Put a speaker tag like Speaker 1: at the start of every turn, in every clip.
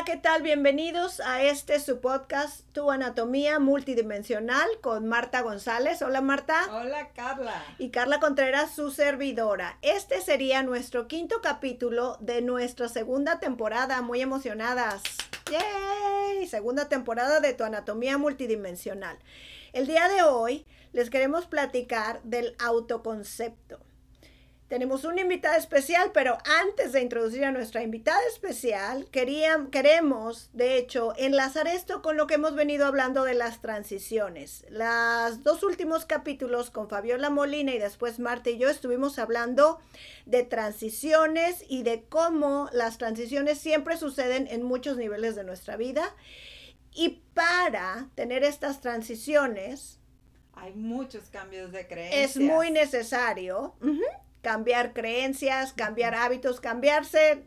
Speaker 1: Hola, ¿qué tal? Bienvenidos a este su podcast, Tu Anatomía Multidimensional, con Marta González. Hola, Marta.
Speaker 2: Hola, Carla.
Speaker 1: Y Carla Contreras, su servidora. Este sería nuestro quinto capítulo de nuestra segunda temporada. Muy emocionadas. ¡Yay! Segunda temporada de Tu Anatomía Multidimensional. El día de hoy les queremos platicar del autoconcepto. Tenemos una invitada especial, pero antes de introducir a nuestra invitada especial, queremos, de hecho, enlazar esto con lo que hemos venido hablando de las transiciones. Los dos últimos capítulos con Fabiola Molina y después Marta y yo estuvimos hablando de transiciones y de cómo las transiciones siempre suceden en muchos niveles de nuestra vida. Y para tener estas transiciones,
Speaker 2: hay muchos cambios de creencias.
Speaker 1: Es muy necesario cambiar creencias, cambiar hábitos, cambiarse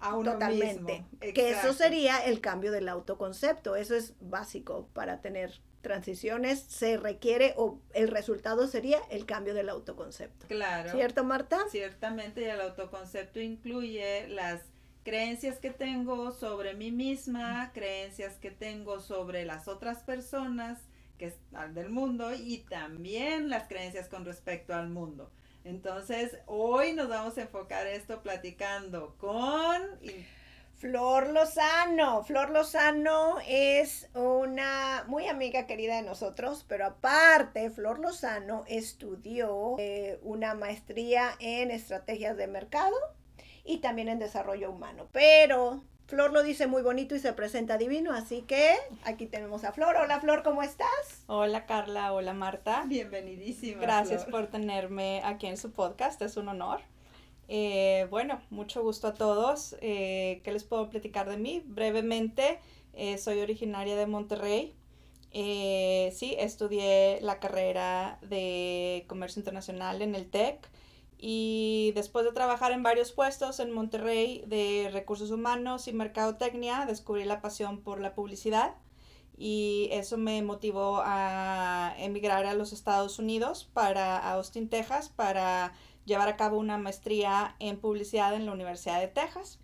Speaker 2: a uno
Speaker 1: totalmente. Que eso sería el cambio del autoconcepto. Eso es básico para tener transiciones. Se requiere o el resultado sería el cambio del autoconcepto.
Speaker 2: Claro.
Speaker 1: ¿Cierto, Marta?
Speaker 2: Ciertamente, y el autoconcepto incluye las creencias que tengo sobre mí misma, creencias que tengo sobre las otras personas que están del mundo y también las creencias con respecto al mundo. Entonces, hoy nos vamos a enfocar esto platicando con...
Speaker 1: Flor Lozano. Flor Lozano es una muy amiga querida de nosotros, pero aparte, Flor Lozano estudió eh, una maestría en estrategias de mercado y también en desarrollo humano. Pero Flor lo dice muy bonito y se presenta divino, así que aquí tenemos a Flor. Hola Flor, ¿cómo estás?
Speaker 3: Hola Carla, hola Marta.
Speaker 2: Bienvenidísima.
Speaker 3: Gracias por tenerme aquí en su podcast, es un honor. Eh, bueno, mucho gusto a todos. Eh, ¿Qué les puedo platicar de mí? Brevemente, eh, soy originaria de Monterrey. sí, estudié la carrera de comercio internacional en el TEC y después de trabajar en varios puestos en Monterrey de recursos humanos y mercadotecnia, descubrí la pasión por la publicidad y eso me motivó a emigrar a los Estados Unidos para Austin, Texas, para llevar a cabo una maestría en publicidad en la Universidad de Texas.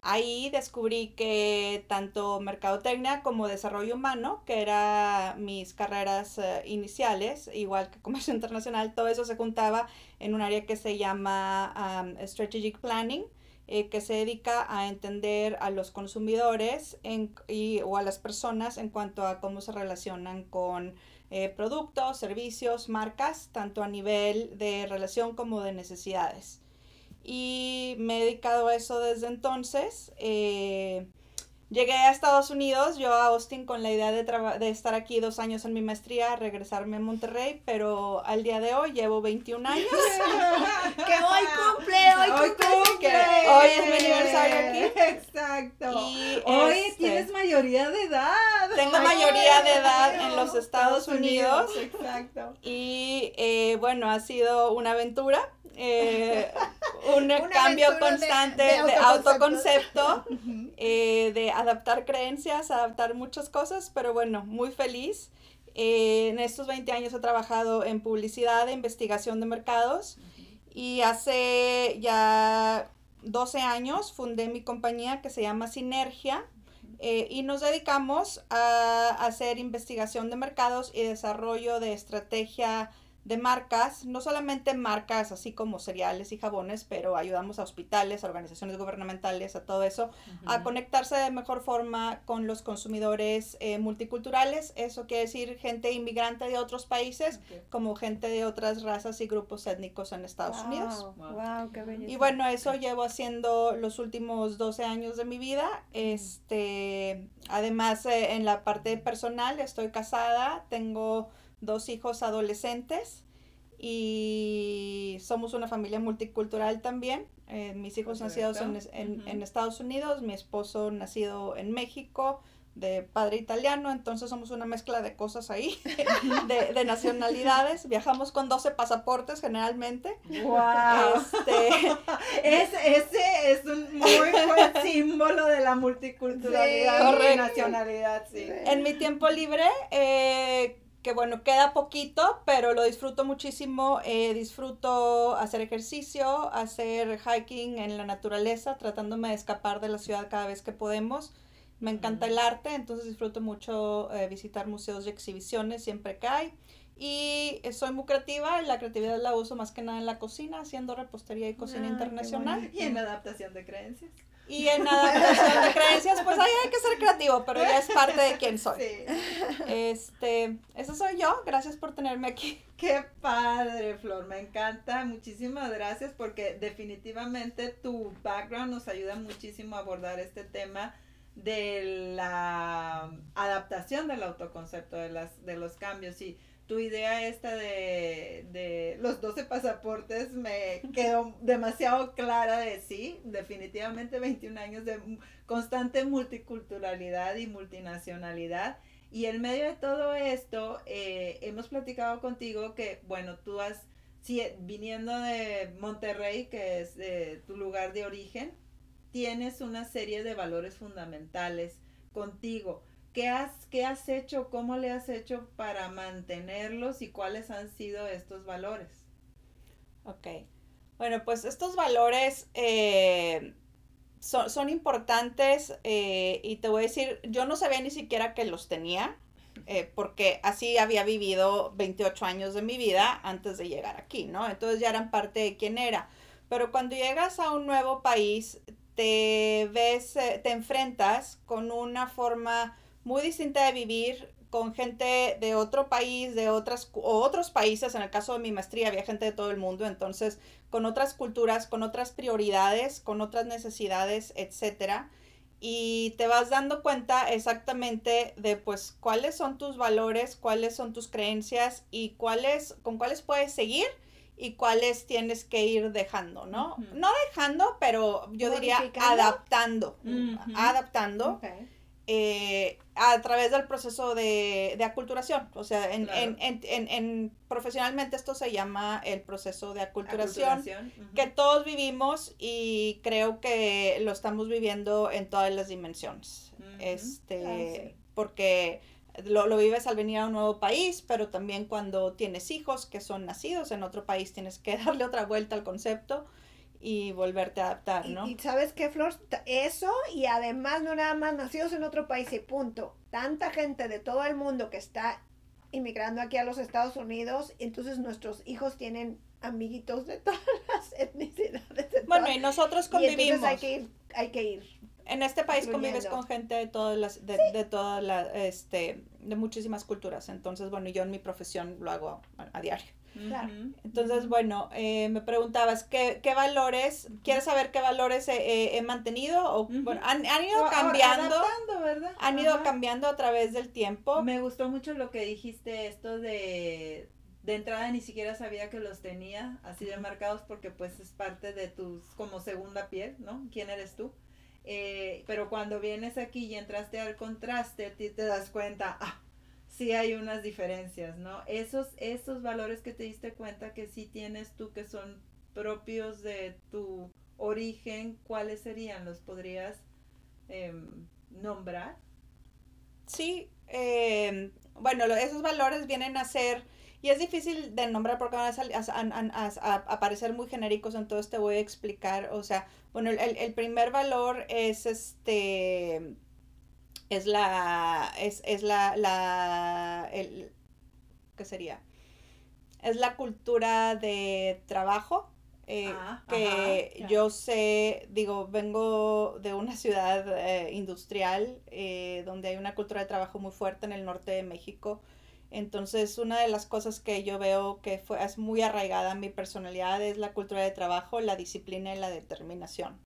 Speaker 3: Ahí descubrí que tanto mercadotecnia como desarrollo humano, que eran mis carreras eh, iniciales, igual que comercio internacional, todo eso se juntaba en un área que se llama Strategic Planning, eh, que se dedica a entender a los consumidores y, o a las personas en cuanto a cómo se relacionan con eh, productos, servicios, marcas, tanto a nivel de relación como de necesidades y me he dedicado a eso desde entonces. Eh, llegué a Estados Unidos, yo a Austin con la idea de, de estar aquí dos años en mi maestría, regresarme a Monterrey, pero al día de hoy llevo 21 años.
Speaker 1: que hoy cumple, hoy, cumple.
Speaker 3: hoy es mi aniversario aquí.
Speaker 2: Exacto. Y hoy este, tienes mayoría de edad.
Speaker 3: Tengo mayoría de edad en los Estados, Unidos.
Speaker 2: Exacto.
Speaker 3: Y eh, bueno, ha sido una aventura eh, un cambio constante de, autoconcepto, eh, de adaptar creencias, adaptar muchas cosas, pero bueno, muy feliz. Eh, en estos 20 años he trabajado en publicidad, investigación de mercados y hace ya 12 años fundé mi compañía que se llama Sinergia. y nos dedicamos a hacer investigación de mercados y desarrollo de estrategia de marcas, no solamente marcas así como cereales y jabones, pero ayudamos a hospitales, a organizaciones gubernamentales, a todo eso, a conectarse de mejor forma con los consumidores eh, multiculturales. Eso quiere decir gente inmigrante de otros países, como gente de otras razas y grupos étnicos en Estados Unidos.
Speaker 1: Wow, qué
Speaker 3: y bueno, eso llevo haciendo los últimos 12 años de mi vida. Este, además, eh, en la parte personal, estoy casada, tengo dos hijos adolescentes y somos una familia multicultural también. Eh, mis hijos nacidos en, en, Estados Unidos, mi esposo nacido en México, de padre italiano, entonces somos una mezcla de cosas ahí, de, de nacionalidades. Viajamos con 12 pasaportes generalmente.
Speaker 2: ¡Wow! Este, ese es un muy buen símbolo de la multiculturalidad y nacionalidad. Sí.
Speaker 3: En mi tiempo libre, eh, que bueno, queda poquito, pero lo disfruto muchísimo. Eh, disfruto hacer ejercicio, hacer hiking en la naturaleza, tratándome de escapar de la ciudad cada vez que podemos. Me encanta el arte, entonces disfruto mucho eh, visitar museos y exhibiciones siempre que hay. Y eh, soy muy creativa, la creatividad la uso más que nada en la cocina, haciendo repostería y cocina
Speaker 1: Ah,
Speaker 3: internacional.
Speaker 2: Y en adaptación de creencias.
Speaker 3: Y en adaptación de creencias, pues ahí hay que ser creativo, pero ya es parte de quién soy.
Speaker 2: Sí.
Speaker 3: Este, eso soy yo, gracias por tenerme aquí.
Speaker 2: Qué padre, Flor, me encanta. Muchísimas gracias porque definitivamente tu background nos ayuda muchísimo a abordar este tema de la adaptación del autoconcepto, de, las, de los cambios. Y tu idea esta de, de los 12 pasaportes me quedó demasiado clara de sí, definitivamente 21 años de constante multiculturalidad y multinacionalidad. Y en medio de todo esto, eh, hemos platicado contigo que, bueno, tú has, sí, viniendo de Monterrey, que es eh, tu lugar de origen, tienes una serie de valores fundamentales contigo. ¿Qué has, ¿Qué has hecho? ¿Cómo le has hecho para mantenerlos y cuáles han sido estos valores?
Speaker 3: Ok. Bueno, pues estos valores eh, son, son, importantes eh, y te voy a decir, yo no sabía ni siquiera que los tenía, eh, porque así había vivido 28 años de mi vida antes de llegar aquí, ¿no? Entonces ya eran parte de quién era. Pero cuando llegas a un nuevo país, te ves, te enfrentas con una forma muy distinta de vivir, con gente de otro país, de otras o otros países, en el caso de mi maestría había gente de todo el mundo, entonces con otras culturas, con otras prioridades, con otras necesidades, etcétera. Y te vas dando cuenta exactamente de pues cuáles son tus valores, cuáles son tus creencias y cuáles con cuáles puedes seguir y cuáles tienes que ir dejando, ¿no? Uh -huh. No dejando, pero yo diría adaptando, uh -huh. adaptando. Okay eh, a través del proceso de, de aculturación. O sea, en, claro. en, en, en, profesionalmente esto se llama el proceso de aculturación, aculturación. Uh -huh. que todos vivimos y creo que lo estamos viviendo en todas las dimensiones. Uh -huh. Este, ah, sí. porque lo, lo, vives al venir a un nuevo país, pero también cuando tienes hijos que son nacidos en otro país, tienes que darle otra vuelta al concepto y volverte a adaptar, ¿no?
Speaker 1: Y, y, sabes qué, Flor, eso y además no nada más nacidos en otro país y punto. Tanta gente de todo el mundo que está inmigrando aquí a los Estados Unidos, entonces nuestros hijos tienen amiguitos de todas las etnicidades. De
Speaker 3: bueno,
Speaker 1: todas,
Speaker 3: y nosotros convivimos.
Speaker 1: Y hay que ir, hay que ir.
Speaker 3: En este país convives con gente de todas las, de,
Speaker 1: Sí.
Speaker 3: de todas las, este, de muchísimas culturas. Entonces, bueno, yo en mi profesión lo hago a, a diario.
Speaker 1: Claro.
Speaker 3: Entonces, bueno, eh, me preguntabas, ¿qué, qué valores, quieres saber qué valores he, he- mantenido? O, bueno, han, han ido
Speaker 2: O-
Speaker 3: cambiando,
Speaker 2: ¿verdad?
Speaker 3: han ido
Speaker 2: Ajá.
Speaker 3: cambiando a través del tiempo.
Speaker 2: Me gustó mucho lo que dijiste, esto de, de entrada ni siquiera sabía que los tenía así de marcados porque pues es parte de tus, como segunda piel, ¿no? ¿Quién eres tú? Eh, pero cuando vienes aquí y entraste al contraste, a ti te das cuenta, ah, sí hay unas diferencias, ¿no? Esos, esos valores que te diste cuenta que sí tienes tú que son propios de tu origen, ¿cuáles serían? ¿Los podrías em, nombrar?
Speaker 3: Sí, eh, bueno, esos valores vienen a ser, y es difícil de nombrar porque van a aparecer muy genéricos, entonces te voy a explicar, o sea, bueno, el, el primer valor es este, es la, es, es la, la, el, ¿qué sería? Es la cultura de trabajo, eh,
Speaker 2: Ah,
Speaker 3: que
Speaker 2: ajá,
Speaker 3: yo sé, digo, vengo de una ciudad eh, industrial eh, donde hay una cultura de trabajo muy fuerte en el norte de México. Entonces, una de las cosas que yo veo que fue, es muy arraigada en mi personalidad es la cultura de trabajo, la disciplina y la determinación.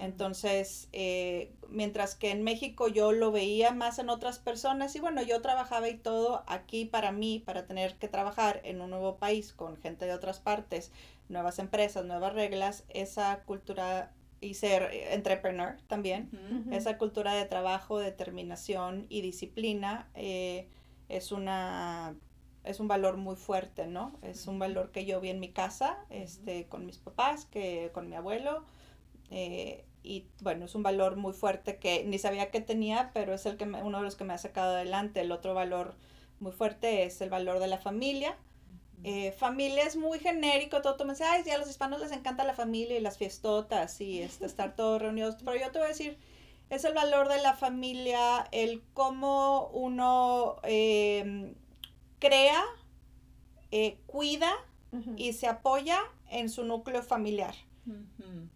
Speaker 3: Entonces, eh, mientras que en México yo lo veía más en otras personas y bueno, yo trabajaba y todo aquí para mí, para tener que trabajar en un nuevo país con gente de otras partes, nuevas empresas, nuevas reglas, esa cultura y ser eh, entrepreneur también, esa cultura de trabajo, determinación y disciplina eh, es una es un valor muy fuerte, ¿no? Es un valor que yo vi en mi casa, este, con mis papás, que con mi abuelo, eh, y bueno, es un valor muy fuerte que ni sabía que tenía, pero es el que me- uno de los que me ha sacado adelante. El otro valor muy fuerte es el valor de la familia. Eh, familia es muy genérico, todo, todo me dice, ay, sí, a los hispanos les encanta la familia y las fiestotas y este, estar todos reunidos, pero yo te voy a decir, es el valor de la familia, el cómo uno eh, crea, eh, cuida y se apoya en su núcleo familiar.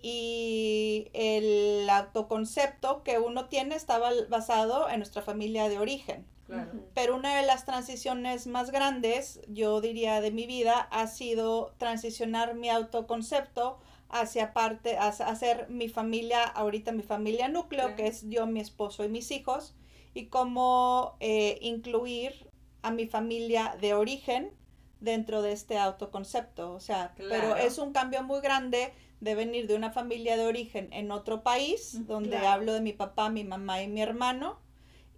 Speaker 3: Y el autoconcepto que uno tiene está bal- basado en nuestra familia de origen.
Speaker 2: Claro.
Speaker 3: Pero una de las transiciones más grandes, yo diría, de mi vida ha sido transicionar mi autoconcepto hacia parte, hacia hacer mi familia, ahorita mi familia núcleo,
Speaker 2: Claro.
Speaker 3: que es yo, mi esposo y mis hijos, y cómo eh, incluir a mi familia de origen dentro de este autoconcepto. O sea, pero es un cambio muy grande de venir de una familia de origen en otro país, donde
Speaker 1: claro.
Speaker 3: hablo de mi papá, mi mamá y mi hermano,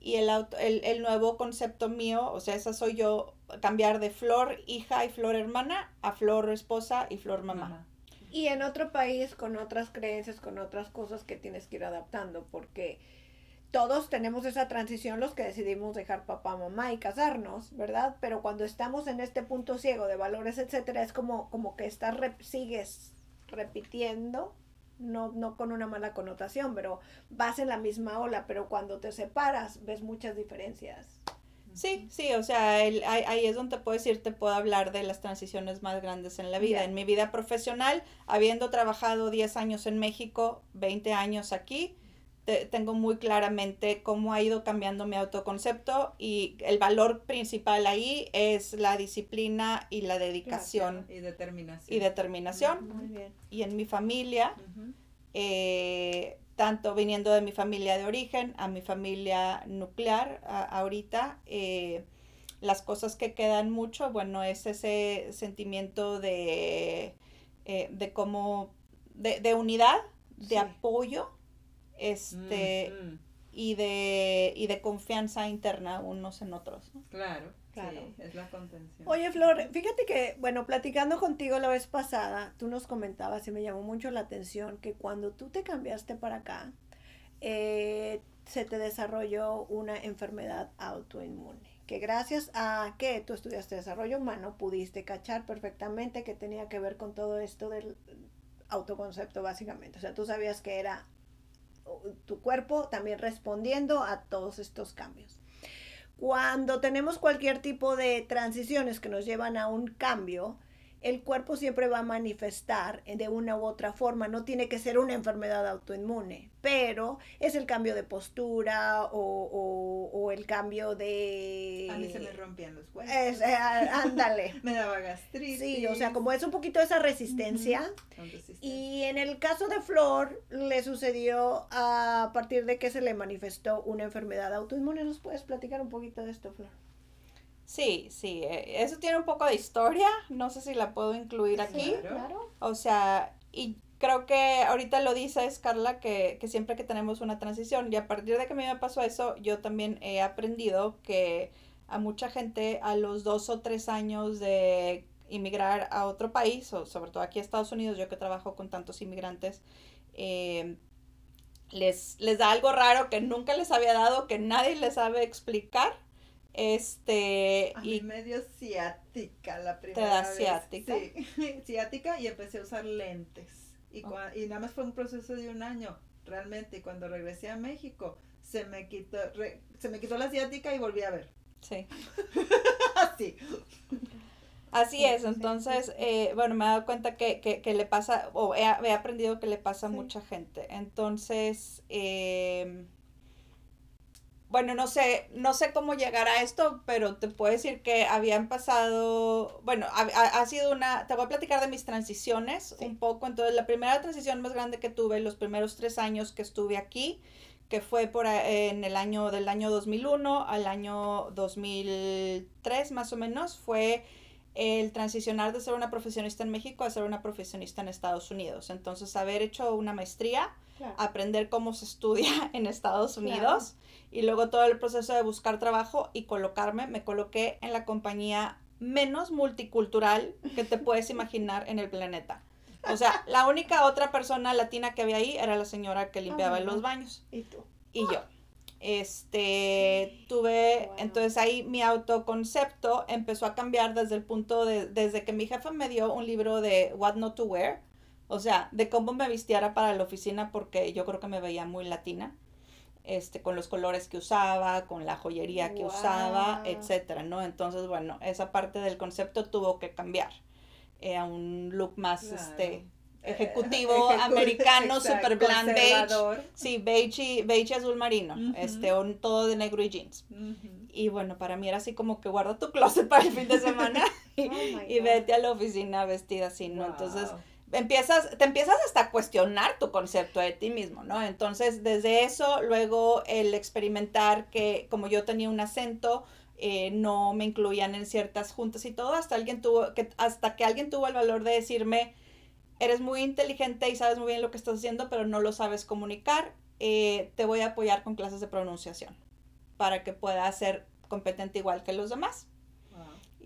Speaker 3: y el, auto- el, el nuevo concepto mío, o sea, esa soy yo, cambiar de flor hija y flor hermana a flor esposa y flor mamá.
Speaker 2: Mamá.
Speaker 1: Y en otro país con otras creencias, con otras cosas que tienes que ir adaptando, porque todos tenemos esa transición los que decidimos dejar papá, mamá y casarnos, ¿verdad? Pero cuando estamos en este punto ciego de valores, etcétera, es como, como que estás sigues repitiendo, no, no con una mala connotación, pero vas en la misma ola, pero cuando te separas ves muchas diferencias.
Speaker 3: Sí, sí, o sea, el- ahí, ahí es donde te puedo decir, te puedo hablar de las transiciones más grandes en la vida. En mi vida profesional, habiendo trabajado 10 años en México, 20 años aquí, te- tengo muy claramente cómo ha ido cambiando mi autoconcepto y el valor principal ahí es la disciplina y la dedicación
Speaker 2: Y determinación.
Speaker 3: y determinación.
Speaker 1: Muy bien.
Speaker 3: Y en mi familia, eh, tanto viniendo de mi familia de origen a mi familia nuclear a- ahorita, eh, las cosas que quedan mucho, bueno, es ese sentimiento de, eh, de como, de, de unidad, de
Speaker 1: Sí.
Speaker 3: apoyo, este, y de, y de confianza interna unos en otros. ¿no?
Speaker 2: Claro,
Speaker 1: Claro.
Speaker 2: sí, es la contención.
Speaker 1: Oye, Flor, fíjate que, bueno, platicando contigo la vez pasada, tú nos comentabas y me llamó mucho la atención que cuando tú te cambiaste para acá, eh, se te desarrolló una enfermedad autoinmune, que gracias a que tú estudiaste desarrollo humano, pudiste cachar perfectamente que tenía que ver con todo esto del autoconcepto, básicamente. O sea, tú sabías que era tu cuerpo también respondiendo a todos estos cambios. Cuando tenemos cualquier tipo de transiciones que nos llevan a un cambio, el cuerpo siempre va a manifestar de una u otra forma. No tiene que ser una enfermedad autoinmune, pero es el cambio de postura o, o- o el cambio de...
Speaker 2: A mí se me rompían los huesos.
Speaker 1: Es- eh, ándale.
Speaker 2: Me daba gastritis.
Speaker 1: Sí, o sea, como es un poquito esa resistencia. Y en el caso de Flor, le sucedió a partir de que se le manifestó una enfermedad autoinmune. ¿Nos puedes platicar un poquito de esto, Flor?
Speaker 3: Sí, sí, eh, eso tiene un poco de historia, no sé si la puedo incluir aquí.
Speaker 2: Claro.
Speaker 1: claro.
Speaker 3: O sea, y creo que ahorita lo dices, Carla, que, que siempre que tenemos una transición, y a partir de que a mí me pasó eso, yo también he aprendido que a mucha gente a los dos o tres años de inmigrar a otro país, o sobre todo aquí a Estados Unidos, yo que trabajo con tantos inmigrantes, eh, les, les da algo raro que nunca les había dado, que nadie les sabe explicar. Este,
Speaker 2: A mí
Speaker 3: y
Speaker 2: me dio ciática la primera
Speaker 3: da
Speaker 2: vez.
Speaker 3: ciática?
Speaker 2: Sí, ciática y empecé a usar lentes. Y, cua- y nada más fue un proceso de un año, realmente. Y cuando regresé a México, se me quitó, re- se me quitó la ciática y volví a ver.
Speaker 3: sí.
Speaker 2: Así.
Speaker 3: Así
Speaker 1: Sí,
Speaker 3: es, entonces, eh, bueno, me he dado cuenta que, que, que le pasa, o he, he aprendido que le pasa a mucha gente. Entonces, eh, bueno, no sé, no sé cómo llegar a esto, pero te puedo decir que habían pasado, bueno, ha, ha- sido una, te voy a platicar de mis transiciones
Speaker 1: Sí.
Speaker 3: un poco. Entonces, la primera transición más grande que tuve, los primeros tres años que estuve aquí, que fue por en el año del año 2001 al año 2003 más o menos, fue el transicionar de ser una profesionista en México a ser una profesionista en Estados Unidos. Entonces, haber hecho una maestría,
Speaker 1: Claro.
Speaker 3: aprender cómo se estudia en Estados Unidos y luego todo el proceso de buscar trabajo y colocarme, me coloqué en la compañía menos multicultural que te puedes imaginar en el planeta. O sea, la única otra persona latina que había ahí era la señora que limpiaba los baños
Speaker 1: ¿Y tú?
Speaker 3: y yo. Este, tuve,
Speaker 1: Wow.
Speaker 3: entonces ahí mi autoconcepto empezó a cambiar desde el punto de, desde que mi jefe me dio un libro de What Not to Wear, o sea, de cómo me vistiera para la oficina porque yo creo que me veía muy latina. Este, con los colores que usaba, con la joyería que usaba, etcétera, ¿no? Entonces, bueno, esa parte del concepto tuvo que cambiar eh, a un look más,
Speaker 2: Claro.
Speaker 3: este,
Speaker 2: Eh,
Speaker 3: ejecutivo,
Speaker 2: ejecu-
Speaker 3: americano,
Speaker 2: exacto,
Speaker 3: super bland beige. Sí, beige y, beige azul marino,
Speaker 2: Ujú.
Speaker 3: este, un- todo de negro y jeans. Y bueno, para mí era así como que guarda tu closet para el fin de semana y,
Speaker 1: Oh
Speaker 3: y vete a la oficina vestida así, ¿no? Entonces. Empiezas, te empiezas hasta a cuestionar tu concepto de ti mismo, ¿no? Entonces, desde eso, luego el experimentar que como yo tenía un acento, eh, no me incluían en ciertas juntas y todo, hasta alguien tuvo, que, hasta que alguien tuvo el valor de decirme, eres muy inteligente y sabes muy bien lo que estás haciendo, pero no lo sabes comunicar, eh, te voy a apoyar con clases de pronunciación para que puedas ser competente igual que los demás.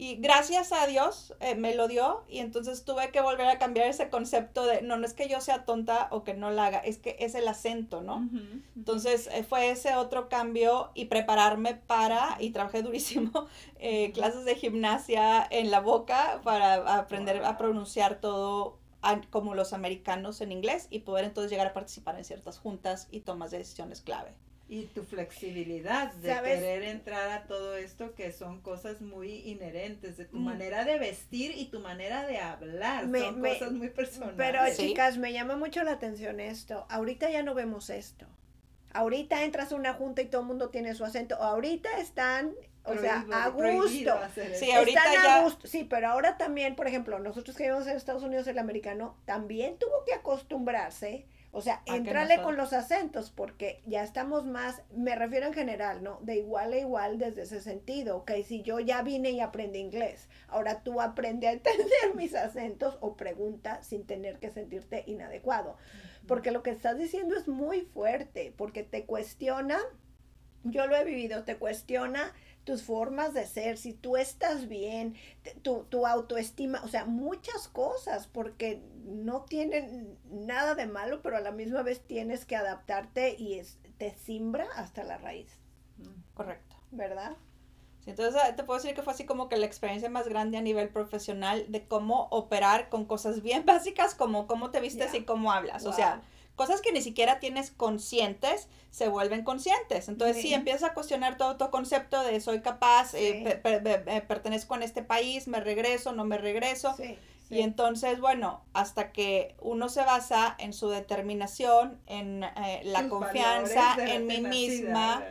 Speaker 3: Y gracias a Dios eh, me lo dio y entonces tuve que volver a cambiar ese concepto de, no, no es que yo sea tonta o que no la haga, es que es el acento, ¿no? Entonces eh, fue ese otro cambio y prepararme para, y trabajé durísimo, eh, clases de gimnasia en la boca para aprender a pronunciar todo a- como los americanos en inglés y poder entonces llegar a participar en ciertas juntas y tomas de decisiones clave.
Speaker 2: Y tu flexibilidad de
Speaker 1: ¿Sabes?
Speaker 2: querer entrar a todo esto que son cosas muy inherentes de tu
Speaker 3: Mm.
Speaker 2: manera de vestir y tu manera de hablar.
Speaker 1: Me-
Speaker 2: son
Speaker 1: me-
Speaker 2: cosas muy personales.
Speaker 1: Pero
Speaker 3: Sí.
Speaker 1: chicas, me llama mucho la atención esto. Ahorita ya no vemos esto. Ahorita entras a una junta y todo el mundo tiene su acento. Ahorita están, o sea, a gusto.
Speaker 3: Sí, ahorita
Speaker 1: Están
Speaker 3: ya-
Speaker 1: a gusto. Sí, pero ahora también, por ejemplo, nosotros que vivimos en Estados Unidos, el americano también tuvo que acostumbrarse. O sea,
Speaker 3: que
Speaker 1: entrarle con los acentos, porque ya estamos más, me refiero en general, ¿no? De igual a igual desde ese sentido. Ok, si yo ya vine y aprendí inglés, ahora tú aprende a entender mis acentos o pregunta sin tener que sentirte inadecuado. Porque lo que estás diciendo es muy fuerte, porque te cuestiona, yo lo he vivido, te cuestiona tus formas de ser, si tú estás bien, tu, tu autoestima, o sea, muchas cosas, porque no tienen nada de malo, pero a la misma vez tienes que adaptarte y es, te simbra hasta la raíz,
Speaker 3: Correcto.
Speaker 1: ¿verdad?
Speaker 3: Sí, entonces eh, te puedo decir que fue así como que la experiencia más grande a nivel profesional de cómo operar con cosas bien básicas como cómo te vistes y cómo hablas. O sea, cosas que ni siquiera tienes conscientes se vuelven conscientes. Entonces,
Speaker 1: Sí.
Speaker 3: empiezas a cuestionar todo tu concepto de soy capaz, eh,
Speaker 1: Sí.
Speaker 3: pe- pe- pe- eh, pertenezco a este país, me regreso, no me regreso.
Speaker 1: Sí.
Speaker 3: Y entonces, bueno, hasta que uno se basa en su determinación, en eh, la confianza en mí misma,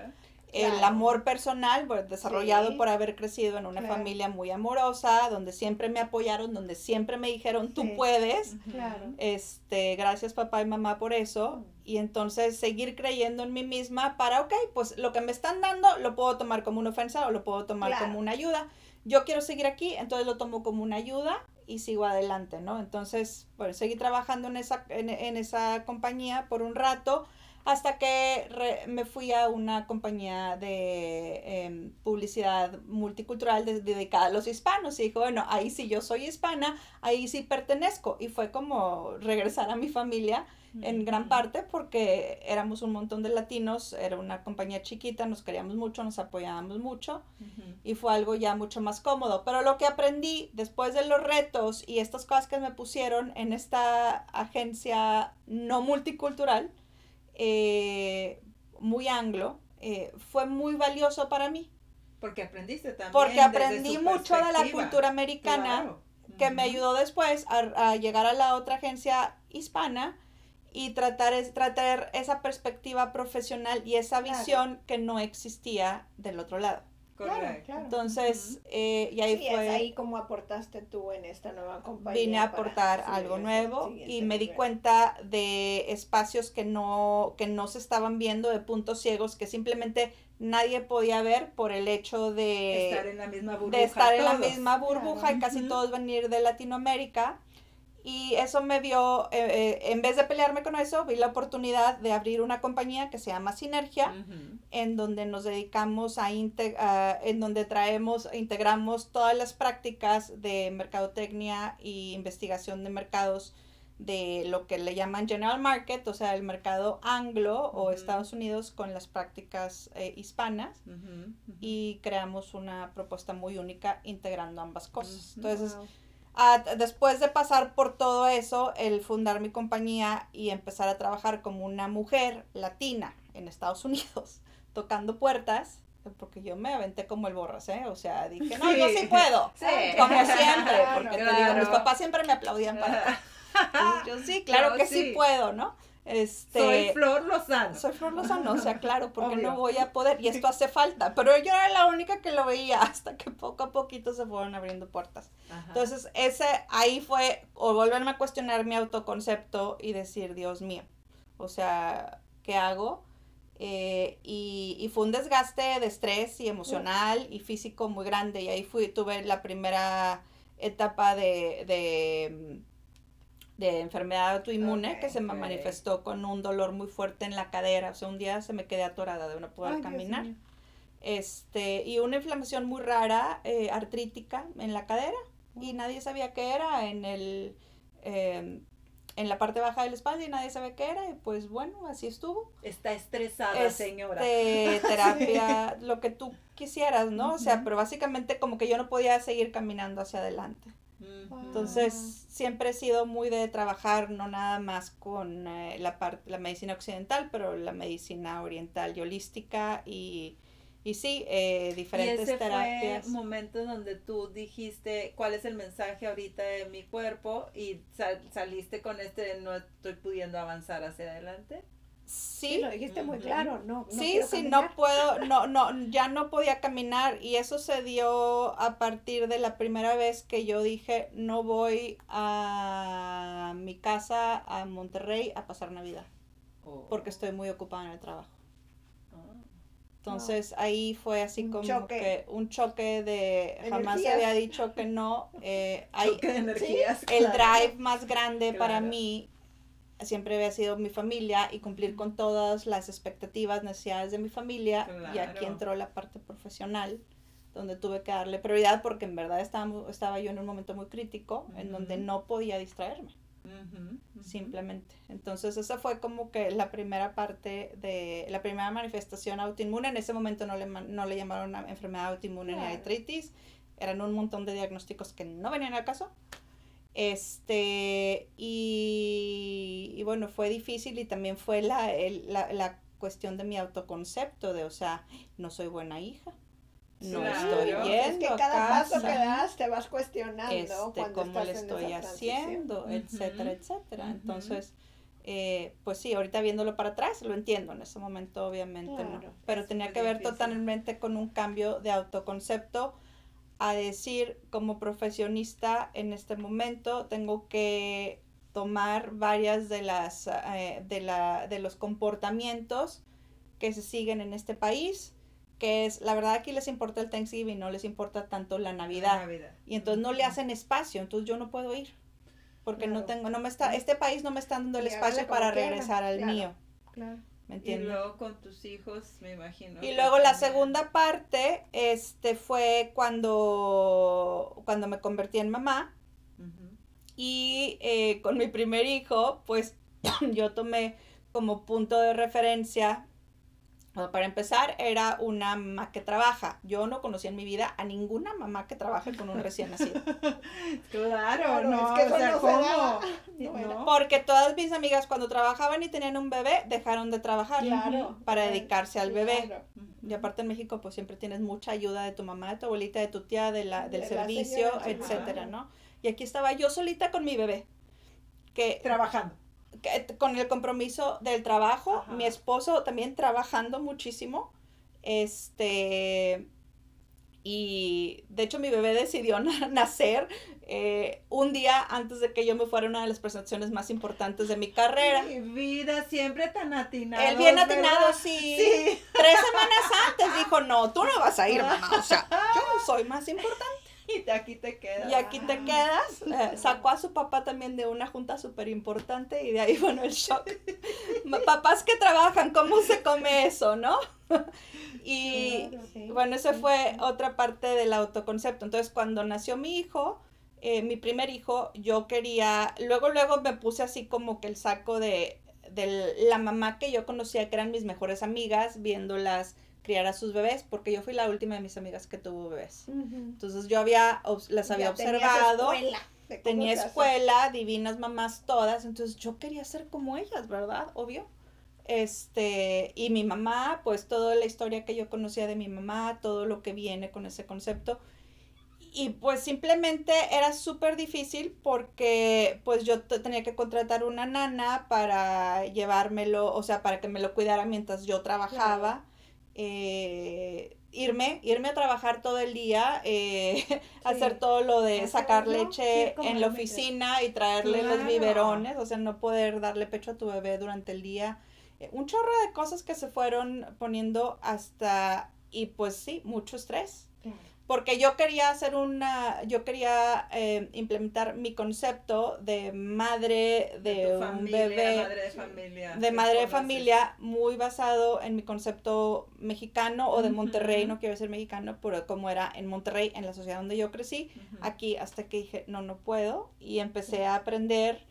Speaker 3: el
Speaker 1: Claro.
Speaker 3: amor personal, pues, desarrollado
Speaker 1: Sí.
Speaker 3: por haber crecido en una
Speaker 1: Claro.
Speaker 3: familia muy amorosa, donde siempre me apoyaron, donde siempre me dijeron, tú
Speaker 1: Sí.
Speaker 3: puedes.
Speaker 1: Claro.
Speaker 3: Este, gracias papá y mamá por eso. Y entonces seguir creyendo en mí misma para, ok, pues lo que me están dando lo puedo tomar como una ofensa o lo puedo tomar
Speaker 1: Claro.
Speaker 3: como una ayuda. Yo quiero seguir aquí, entonces lo tomo como una ayuda y sigo adelante, ¿no? Entonces, bueno, seguí trabajando en esa, en, en esa compañía por un rato hasta que re- me fui a una compañía de em, publicidad multicultural de- dedicada a los hispanos y dijo, bueno, ahí sí yo soy hispana, ahí sí pertenezco. Y fue como regresar a mi familia en gran parte porque éramos un montón de latinos, era una compañía chiquita, nos queríamos mucho, nos apoyábamos mucho y fue algo ya mucho más cómodo. Pero lo que aprendí después de los retos y estas cosas que me pusieron en esta agencia no multicultural, eh, muy anglo, eh, fue muy valioso para mí.
Speaker 2: Porque aprendiste también.
Speaker 3: Porque
Speaker 2: desde
Speaker 3: aprendí
Speaker 2: su
Speaker 3: mucho de la cultura americana
Speaker 2: Claro.
Speaker 3: que me ayudó después a, a llegar a la otra agencia hispana y tratar, es, tratar esa perspectiva profesional y esa
Speaker 1: Claro.
Speaker 3: visión que no existía del otro lado.
Speaker 1: Claro,
Speaker 2: Correcto.
Speaker 1: claro.
Speaker 3: Entonces, eh, y ahí
Speaker 1: sí,
Speaker 3: fue...
Speaker 1: es ahí como aportaste tú en esta nueva compañía.
Speaker 3: vine a aportar algo nuevo y me di cuenta de espacios que no, que no se estaban viendo, de puntos ciegos que simplemente nadie podía ver por el hecho de
Speaker 2: estar en la misma burbuja.
Speaker 3: de estar en la
Speaker 2: todos.
Speaker 3: misma burbuja
Speaker 1: Claro.
Speaker 3: y casi
Speaker 2: Ujú.
Speaker 3: todos venir de Latinoamérica. Y eso me dio, eh, eh, en vez de pelearme con eso, vi la oportunidad de abrir una compañía que se llama Sinergia, en donde nos dedicamos a, inte- a- en donde traemos, integramos todas las prácticas de mercadotecnia y investigación de mercados de lo que le llaman general market, o sea, el mercado anglo o. Estados Unidos con las prácticas eh, hispanas
Speaker 2: ujú.
Speaker 3: y creamos una propuesta muy única integrando ambas cosas. Entonces,
Speaker 1: Wow.
Speaker 3: Después de pasar por todo eso, el fundar mi compañía y empezar a trabajar como una mujer latina en Estados Unidos tocando puertas, porque yo me aventé como el borras, ¿eh? O sea, dije, no, yo sí puedo.
Speaker 2: Sí.
Speaker 3: Como siempre, porque te digo, mis papás siempre me aplaudían para... Yo sí, claro que sí.
Speaker 2: sí.
Speaker 3: puedo, ¿no? Este,
Speaker 2: Soy Flor Lozano.
Speaker 3: soy Flor Lozano, o sea, claro, porque
Speaker 2: Obvio.
Speaker 3: no voy a poder, y esto hace falta, pero yo era la única que lo veía hasta que poco a poquito se fueron abriendo puertas.
Speaker 2: Ajá.
Speaker 3: Entonces, ese ahí fue, o volverme a cuestionar mi autoconcepto y decir, Dios mío, o sea, ¿qué hago? Eh, y, y fue un desgaste de estrés y emocional y físico muy grande, y ahí fui, tuve la primera etapa de, de, de enfermedad autoinmune que se me manifestó con un dolor muy fuerte en la cadera, o sea, un día se me quedé atorada de no poder
Speaker 1: Ay,
Speaker 3: caminar. este, y una inflamación muy rara, eh, artrítica en la cadera, y nadie sabía qué era en el, eh, en la parte baja de la espalda, y nadie sabía qué era, y pues bueno, así estuvo.
Speaker 2: Está estresada,
Speaker 3: Este,
Speaker 2: señora.
Speaker 3: terapia, lo que tú quisieras, ¿no? O sea, pero básicamente como que yo no podía seguir caminando hacia adelante. Entonces, siempre he sido muy de trabajar no nada más con eh, la parte, la medicina occidental, pero la medicina oriental y holística y, y sí, eh,
Speaker 2: Y
Speaker 3: diferentes
Speaker 2: ese
Speaker 3: terapias.
Speaker 2: fue momento donde tú dijiste cuál es el mensaje ahorita de mi cuerpo y sal- saliste con este de no estoy pudiendo avanzar hacia adelante.
Speaker 1: Sí,
Speaker 3: Sí,
Speaker 1: lo dijiste muy
Speaker 2: Ujú.
Speaker 1: claro, no. no
Speaker 3: sí,
Speaker 1: quiero
Speaker 3: sí,
Speaker 1: caminar.
Speaker 3: no puedo, no, no, ya no podía caminar y eso se dio a partir de la primera vez que yo dije no voy a mi casa a Monterrey a pasar Navidad
Speaker 2: Oh.
Speaker 3: porque estoy muy ocupada en el trabajo.
Speaker 2: Ah.
Speaker 3: Entonces ahí fue así
Speaker 1: Un
Speaker 3: como
Speaker 1: choque.
Speaker 3: que un choque de jamás se había dicho que no. eh, hay-
Speaker 2: Choque de energías.
Speaker 3: el
Speaker 2: claro.
Speaker 3: drive más grande para mí siempre había sido mi familia y cumplir con todas las expectativas, necesidades de mi familia. Y aquí
Speaker 2: Claro.
Speaker 3: entró la parte profesional, donde tuve que darle prioridad porque en verdad estaba, estaba yo en un momento muy crítico en donde no podía distraerme simplemente. Entonces esa fue como que la primera parte de la primera manifestación autoinmune. En ese momento no le, no le llamaron a enfermedad autoinmune ni
Speaker 1: Claro.
Speaker 3: artritis. Eran un montón de diagnósticos que no venían al caso. Este, y, y bueno, fue difícil y también fue la, el- la, la cuestión de mi autoconcepto, de, o sea, no soy buena hija, no
Speaker 2: Claro.
Speaker 3: estoy
Speaker 2: Es
Speaker 3: yendo
Speaker 1: Es que
Speaker 3: a
Speaker 1: cada paso que
Speaker 3: casa
Speaker 1: das te vas cuestionando
Speaker 3: este,
Speaker 1: cuando
Speaker 3: cómo le
Speaker 1: en
Speaker 3: estoy
Speaker 1: transición.
Speaker 3: haciendo, etcétera,
Speaker 2: Ujú,
Speaker 3: etcétera. Entonces, eh, pues sí, ahorita viéndolo para atrás, lo entiendo, en ese momento obviamente no. Pero tenía que ver
Speaker 2: difícil.
Speaker 3: totalmente con un cambio de autoconcepto a decir como profesionista en este momento tengo que tomar varias de las eh, de la de los comportamientos que se siguen en este país que es la verdad aquí les importa el Thanksgiving no les importa tanto la Navidad
Speaker 2: Navidad.
Speaker 3: y entonces no le hacen espacio, entonces yo no puedo ir. Porque no tengo, no me está, este país no me está dando el
Speaker 1: Y
Speaker 3: espacio para regresar al
Speaker 1: claro.
Speaker 3: mío,
Speaker 1: Claro.
Speaker 3: ¿Me
Speaker 2: Y luego con tus hijos, me imagino.
Speaker 3: Y luego la
Speaker 2: también.
Speaker 3: segunda parte, este, fue cuando, cuando me convertí en mamá y eh, con mi primer hijo, pues yo tomé como punto de referencia, bueno, para empezar, era una mamá que trabaja. Yo no conocía en mi vida a ninguna mamá que trabaje con un recién nacido.
Speaker 2: Claro, no,
Speaker 1: es que eso
Speaker 2: o sea,
Speaker 1: no se
Speaker 2: ¿cómo?
Speaker 3: Porque todas mis amigas cuando trabajaban y tenían un bebé, dejaron de trabajar.
Speaker 1: Claro.
Speaker 3: para dedicarse al bebé.
Speaker 1: claro.
Speaker 3: Y aparte en México pues siempre tienes mucha ayuda de tu mamá, de tu abuelita, de tu tía, de la, del
Speaker 1: De la
Speaker 3: servicio,
Speaker 1: señora,
Speaker 3: etcétera. ¿no? Y aquí estaba yo solita con mi bebé, que,
Speaker 2: Trabajando.
Speaker 3: Que con el compromiso del trabajo,
Speaker 2: Ajá.
Speaker 3: mi esposo también trabajando muchísimo, este, y de hecho mi bebé decidió na- nacer eh, un día antes de que yo me fuera a una de las presentaciones más importantes de mi carrera.
Speaker 2: Mi vida siempre tan atinado.
Speaker 3: Él bien atinado, sí.
Speaker 2: Sí.
Speaker 3: Tres semanas antes dijo, no, tú no vas a ir, mamá. O sea, yo soy más importante.
Speaker 2: Y te- aquí te quedas.
Speaker 3: Y aquí te quedas. Eh, sacó a su papá también de una junta súper importante y de ahí, bueno, el shock. Papás que trabajan, ¿cómo se come eso, no? Y
Speaker 1: Claro, sí.
Speaker 3: bueno, esa fue otra parte del autoconcepto. Entonces, cuando nació mi hijo, eh, mi primer hijo, yo quería, luego, luego me puse así como que el saco de, de la mamá que yo conocía, que eran mis mejores amigas, viéndolas criar a sus bebés, porque yo fui la última de mis amigas que tuvo bebés. Entonces yo había, las había
Speaker 1: Ya
Speaker 3: observado,
Speaker 1: escuela
Speaker 3: tenía
Speaker 1: hace.
Speaker 3: escuela, divinas mamás todas, entonces yo quería ser como ellas, ¿verdad? Obvio. este, y mi mamá, pues toda la historia que yo conocía de mi mamá, todo lo que viene con ese concepto. Y pues simplemente era súper difícil porque pues yo tenía que contratar una nana para llevármelo, o sea, para que me lo cuidara mientras yo trabajaba. Eh, irme, irme a trabajar todo el día, eh, hacer todo lo de sacar leche en la oficina y traerle los biberones, o sea, no poder darle pecho a tu bebé durante el día. Eh, un chorro de cosas que se fueron poniendo hasta, y pues sí, mucho estrés porque yo quería hacer una, yo quería eh, implementar mi concepto de madre de, un bebé,
Speaker 2: madre de familia,
Speaker 3: de madre de familia, muy basado en mi concepto mexicano o de Monterrey, no quiero ser mexicano, pero como era en Monterrey, en la sociedad donde yo crecí, aquí hasta que dije, no, no puedo, y empecé a aprender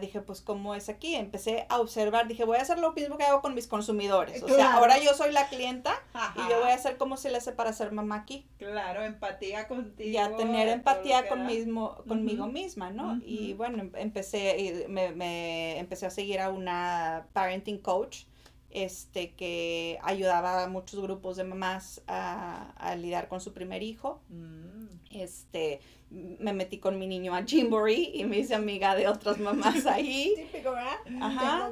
Speaker 3: dije, pues, ¿cómo es aquí? Empecé a observar, dije, voy a hacer lo mismo que hago con mis consumidores. O sea, ahora yo soy la clienta y yo voy a hacer como se le hace para ser mamá aquí.
Speaker 2: Claro, empatía contigo.
Speaker 3: Y a tener empatía con mismo, conmigo misma, ¿no? Y bueno, empecé, me, me, empecé a seguir a una parenting coach este, que ayudaba a muchos grupos de mamás a, a lidiar con su primer hijo. Mm. Este, me metí con mi niño a Jimboree y me hice amiga de otras mamás ahí.
Speaker 1: Típico, ¿verdad?
Speaker 3: Ajá.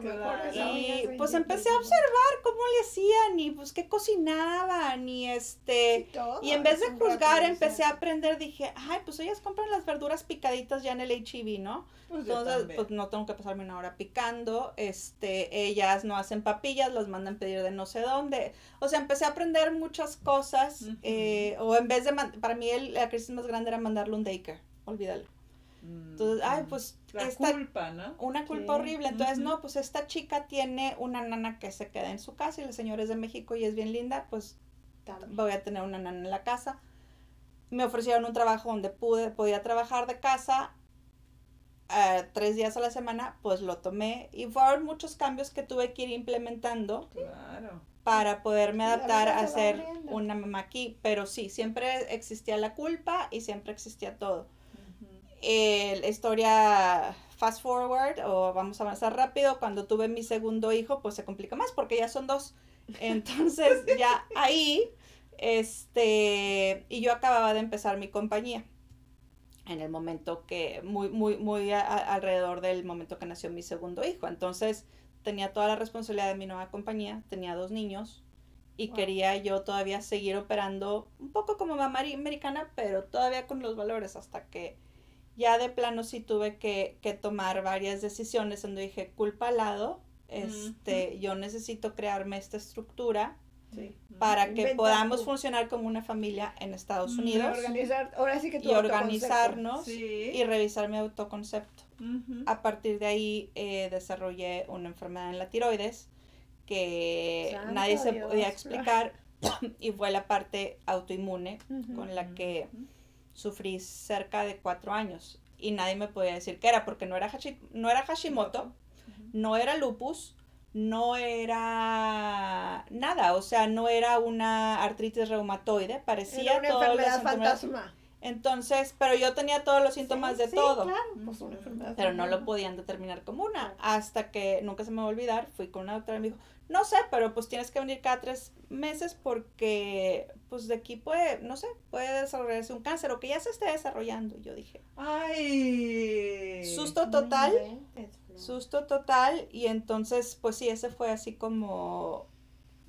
Speaker 3: Y pues empecé a observar cómo le hacían y pues qué cocinaban y este... y en vez de juzgar empecé a aprender, dije, ay, pues ellas compran las verduras picaditas ya en el HEB, ¿no? Pues Entonces, pues no tengo que pasarme una hora picando. Este, ellas no hacen papillas, las mandan pedir de no sé dónde. O sea, empecé a aprender muchas cosas. eh, o en vez de, para mí el, la crisis más grande era mandarle un daycare. Olvídalo. Entonces, ay, pues.
Speaker 2: La culpa, ¿no?
Speaker 3: Una culpa horrible. Entonces, no, pues esta chica tiene una nana que se queda en su casa y el señor es de México y es bien linda, pues voy a tener una nana en la casa. Me ofrecieron un trabajo donde pude, podía trabajar de casa tres días a la semana, pues lo tomé y fueron muchos cambios que tuve que ir implementando para poderme adaptar a ser una mamá aquí. Pero sí, siempre existía la culpa y siempre existía todo. la historia fast forward o vamos a avanzar rápido, cuando tuve mi segundo hijo, pues se complica más porque ya son dos. Entonces ya ahí, este, y yo acababa de empezar mi compañía en el momento que, muy, muy, muy alrededor del momento que nació mi segundo hijo. Entonces tenía toda la responsabilidad de mi nueva compañía, tenía dos niños y quería yo todavía seguir operando un poco como mamá americana, pero todavía con los valores hasta que ya de plano sí tuve que, que tomar varias decisiones donde dije, culpa al lado, este, yo necesito crearme esta estructura para que podamos funcionar como una familia en Estados Unidos.
Speaker 1: Organizar, ahora sí que
Speaker 3: y organizarnos y revisar mi autoconcepto. A partir de ahí eh, desarrollé una enfermedad en la tiroides que nadie se podía explicar y fue la parte autoinmune con la que sufrí cerca de cuatro años y nadie me podía decir qué era porque no era, no era Hashimoto, no era lupus, no era nada, o sea, no era una artritis reumatoide, parecía
Speaker 1: era una enfermedad fantasma.
Speaker 3: Entonces, pero yo tenía todos los síntomas de todo. Pues pero no lo podían determinar como una. Hasta que, nunca se me va a olvidar, fui con una doctora y me dijo, no sé, pero pues tienes que venir cada tres meses porque, pues de aquí puede, no sé, puede desarrollarse un cáncer o que ya se esté desarrollando. Y yo dije,
Speaker 2: ay,
Speaker 3: susto total. susto total. Y entonces pues sí, ese fue así como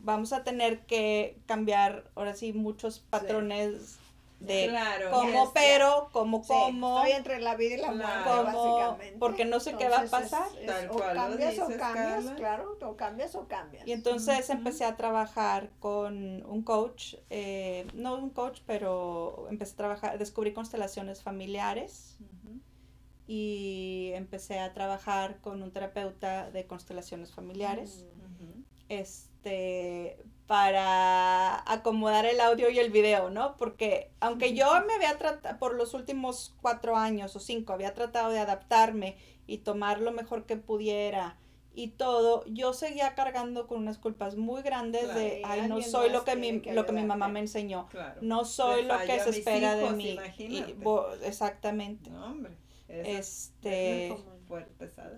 Speaker 3: vamos a tener que cambiar ahora sí muchos patrones de cómo pero, cómo como.
Speaker 1: Estoy entre la vida y la muerte, básicamente.
Speaker 3: Porque no sé qué va a pasar.
Speaker 1: o cambias o cambias, claro, o cambias o cambias.
Speaker 3: Y entonces empecé a trabajar con un coach, eh, no un coach, pero empecé a trabajar, descubrí constelaciones familiares y empecé a trabajar con un terapeuta de constelaciones familiares. Mm, este para acomodar el audio y el video, ¿no? Porque aunque yo me había tratado, por los últimos cuatro años o cinco, había tratado de adaptarme y tomar lo mejor que pudiera y todo, yo seguía cargando con unas culpas muy grandes de, ay, no soy lo que, mi, lo que mi mamá me enseñó, no soy lo que se espera de mí. exactamente.
Speaker 2: No, hombre
Speaker 3: este.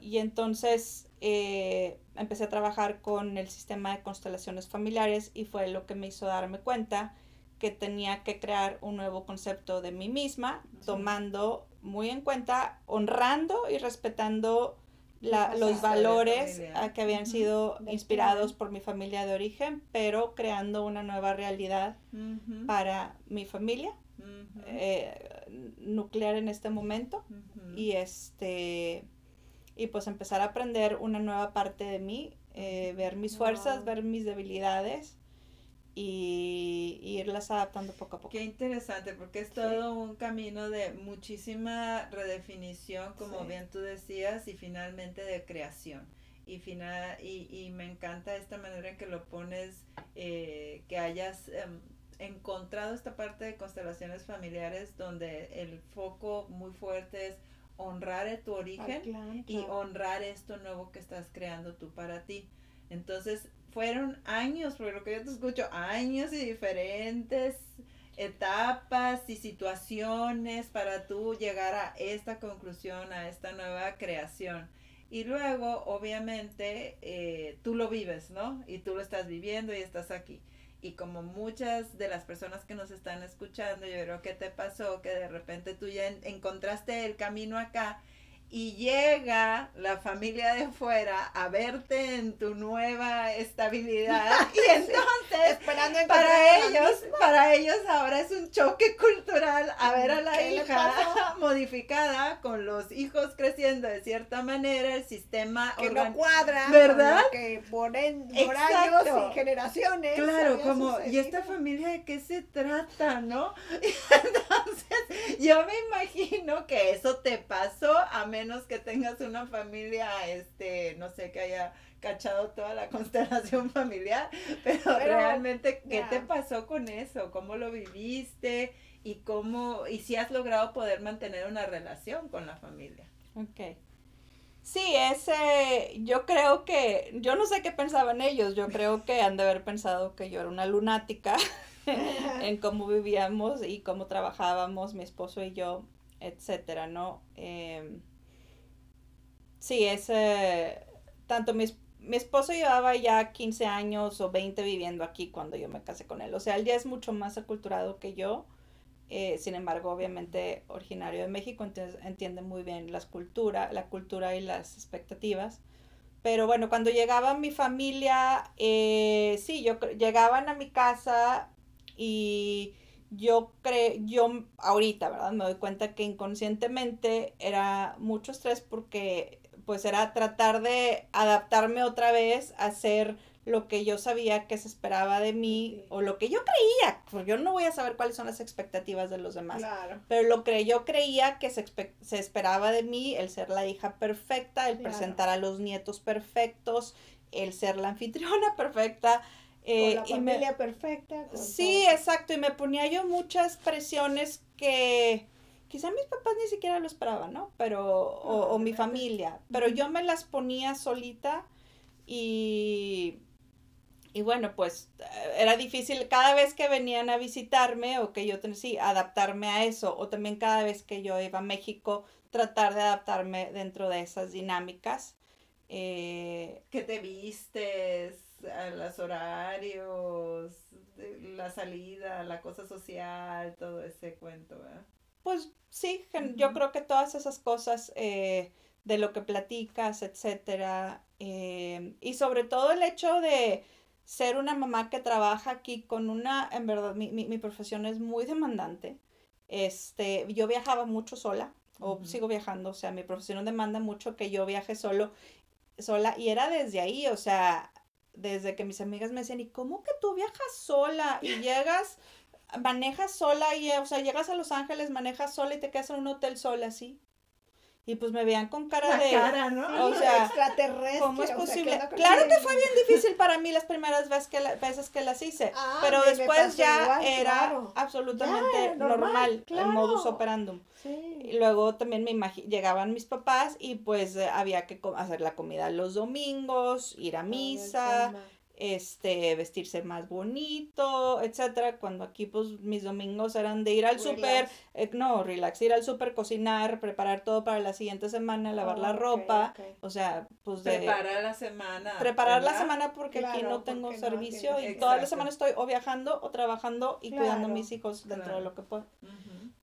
Speaker 3: Y entonces eh, empecé a trabajar con el sistema de constelaciones familiares y fue lo que me hizo darme cuenta que tenía que crear un nuevo concepto de mí misma, tomando muy en cuenta, honrando y respetando los valores que habían sido inspirados por mi familia de origen, pero creando una nueva realidad para mi familia eh, nuclear en este momento. Y este y pues empezar a aprender una nueva parte de mí, eh, ver mis fuerzas, ver mis debilidades y, irlas adaptando poco a poco.
Speaker 2: Qué interesante, porque es todo un camino de muchísima redefinición, como bien tú decías, y finalmente de creación. Y, final, y, y me encanta esta manera en que lo pones, eh, que hayas em, encontrado esta parte de constelaciones familiares donde el foco muy fuerte es honrar tu origen y honrar esto nuevo que estás creando tú para ti. Entonces, fueron años, porque lo que yo te escucho, años y diferentes etapas y situaciones para tú llegar a esta conclusión, a esta nueva creación. Y luego, obviamente, eh, tú lo vives, ¿no? Y tú lo estás viviendo y estás aquí. Y como muchas de las personas que nos están escuchando, yo creo que te pasó que de repente tú ya encontraste el camino acá y llega la familia de fuera a verte en tu nueva estabilidad. Y entonces Esperando para ellos para ellos ahora es un choque cultural a ver a la hija modificada con los hijos creciendo de cierta manera el sistema
Speaker 1: que no cuadra verdad que por, años y generaciones
Speaker 2: claro como y esta familia de qué se trata no entonces yo me imagino que eso te pasó a menos que tengas una familia, este, no sé, que haya cachado toda la constelación familiar, pero, realmente, ¿qué te pasó con eso? ¿Cómo lo viviste? Y cómo, y si has logrado poder mantener una relación con la familia.
Speaker 3: Ok. Sí, ese, yo creo que, yo no sé qué pensaban ellos, yo creo que han de haber pensado que yo era una lunática en cómo vivíamos y cómo trabajábamos mi esposo y yo, etcétera, ¿no? Eh, Sí, es tanto mi, mi esposo llevaba ya 15 años o 20 viviendo aquí cuando yo me casé con él. O sea, él ya es mucho más aculturado que yo. Eh, sin embargo, obviamente originario de México, entonces entiende muy bien las cultura, la cultura y las expectativas. Pero bueno, cuando llegaba mi familia, eh, sí, yo llegaban a mi casa y yo creo, yo ahorita, ¿verdad? Me doy cuenta que inconscientemente era mucho estrés porque pues era tratar de adaptarme otra vez a hacer lo que yo sabía que se esperaba de mí o lo que yo creía, porque yo no voy a saber cuáles son las expectativas de los demás, pero lo que yo creía que se, se, esperaba de mí, el ser la hija perfecta, el presentar a los nietos perfectos, el ser la anfitriona perfecta.
Speaker 1: Eh, la familia perfecta.
Speaker 3: Sí, exacto, y me ponía yo muchas presiones que quizá mis papás ni siquiera lo esperaban, ¿no? Pero, o, mi familia, pero yo me las ponía solita y, y bueno, pues era difícil cada vez que venían a visitarme o que yo tenía, sí, adaptarme a eso, o también cada vez que yo iba a México, tratar de adaptarme dentro de esas dinámicas. Eh,
Speaker 2: ¿Qué te vistes? los horarios, la salida, la cosa social, todo ese cuento, ¿verdad?
Speaker 3: Pues sí, yo creo que todas esas cosas eh, de lo que platicas, etcétera, eh, y sobre todo el hecho de ser una mamá que trabaja aquí con una, en verdad, mi, mi, profesión es muy demandante. Este, yo viajaba mucho sola, o sigo viajando, o sea, mi profesión demanda mucho que yo viaje solo, sola, y era desde ahí, o sea, desde que mis amigas me decían, ¿y cómo que tú viajas sola y llegas manejas sola y, o sea, llegas a Los Ángeles, manejas sola y te quedas en un hotel sola, así. Y pues me veían con cara de.
Speaker 1: Cara, ¿no?
Speaker 3: O sea,
Speaker 1: extraterrestre.
Speaker 3: ¿Cómo es posible? claro que fue bien difícil para mí las primeras veces que, veces que las hice. Ah, pero después ya era absolutamente normal, el modus operandum. Y luego también me llegaban mis papás y pues había que hacer la comida los domingos, ir a misa este, vestirse más bonito, etcétera, cuando aquí pues mis domingos eran de ir al súper, eh, no, relax, ir al súper, cocinar, preparar todo para la siguiente semana, lavar la
Speaker 1: Oh,
Speaker 3: ropa, o sea, pues de
Speaker 2: Preparar la semana.
Speaker 3: preparar la semana porque aquí no tengo
Speaker 1: no
Speaker 3: servicio
Speaker 1: tienes-
Speaker 3: y toda la semana estoy o viajando o trabajando y cuidando a mis hijos dentro
Speaker 2: claro.
Speaker 3: de lo que puedo.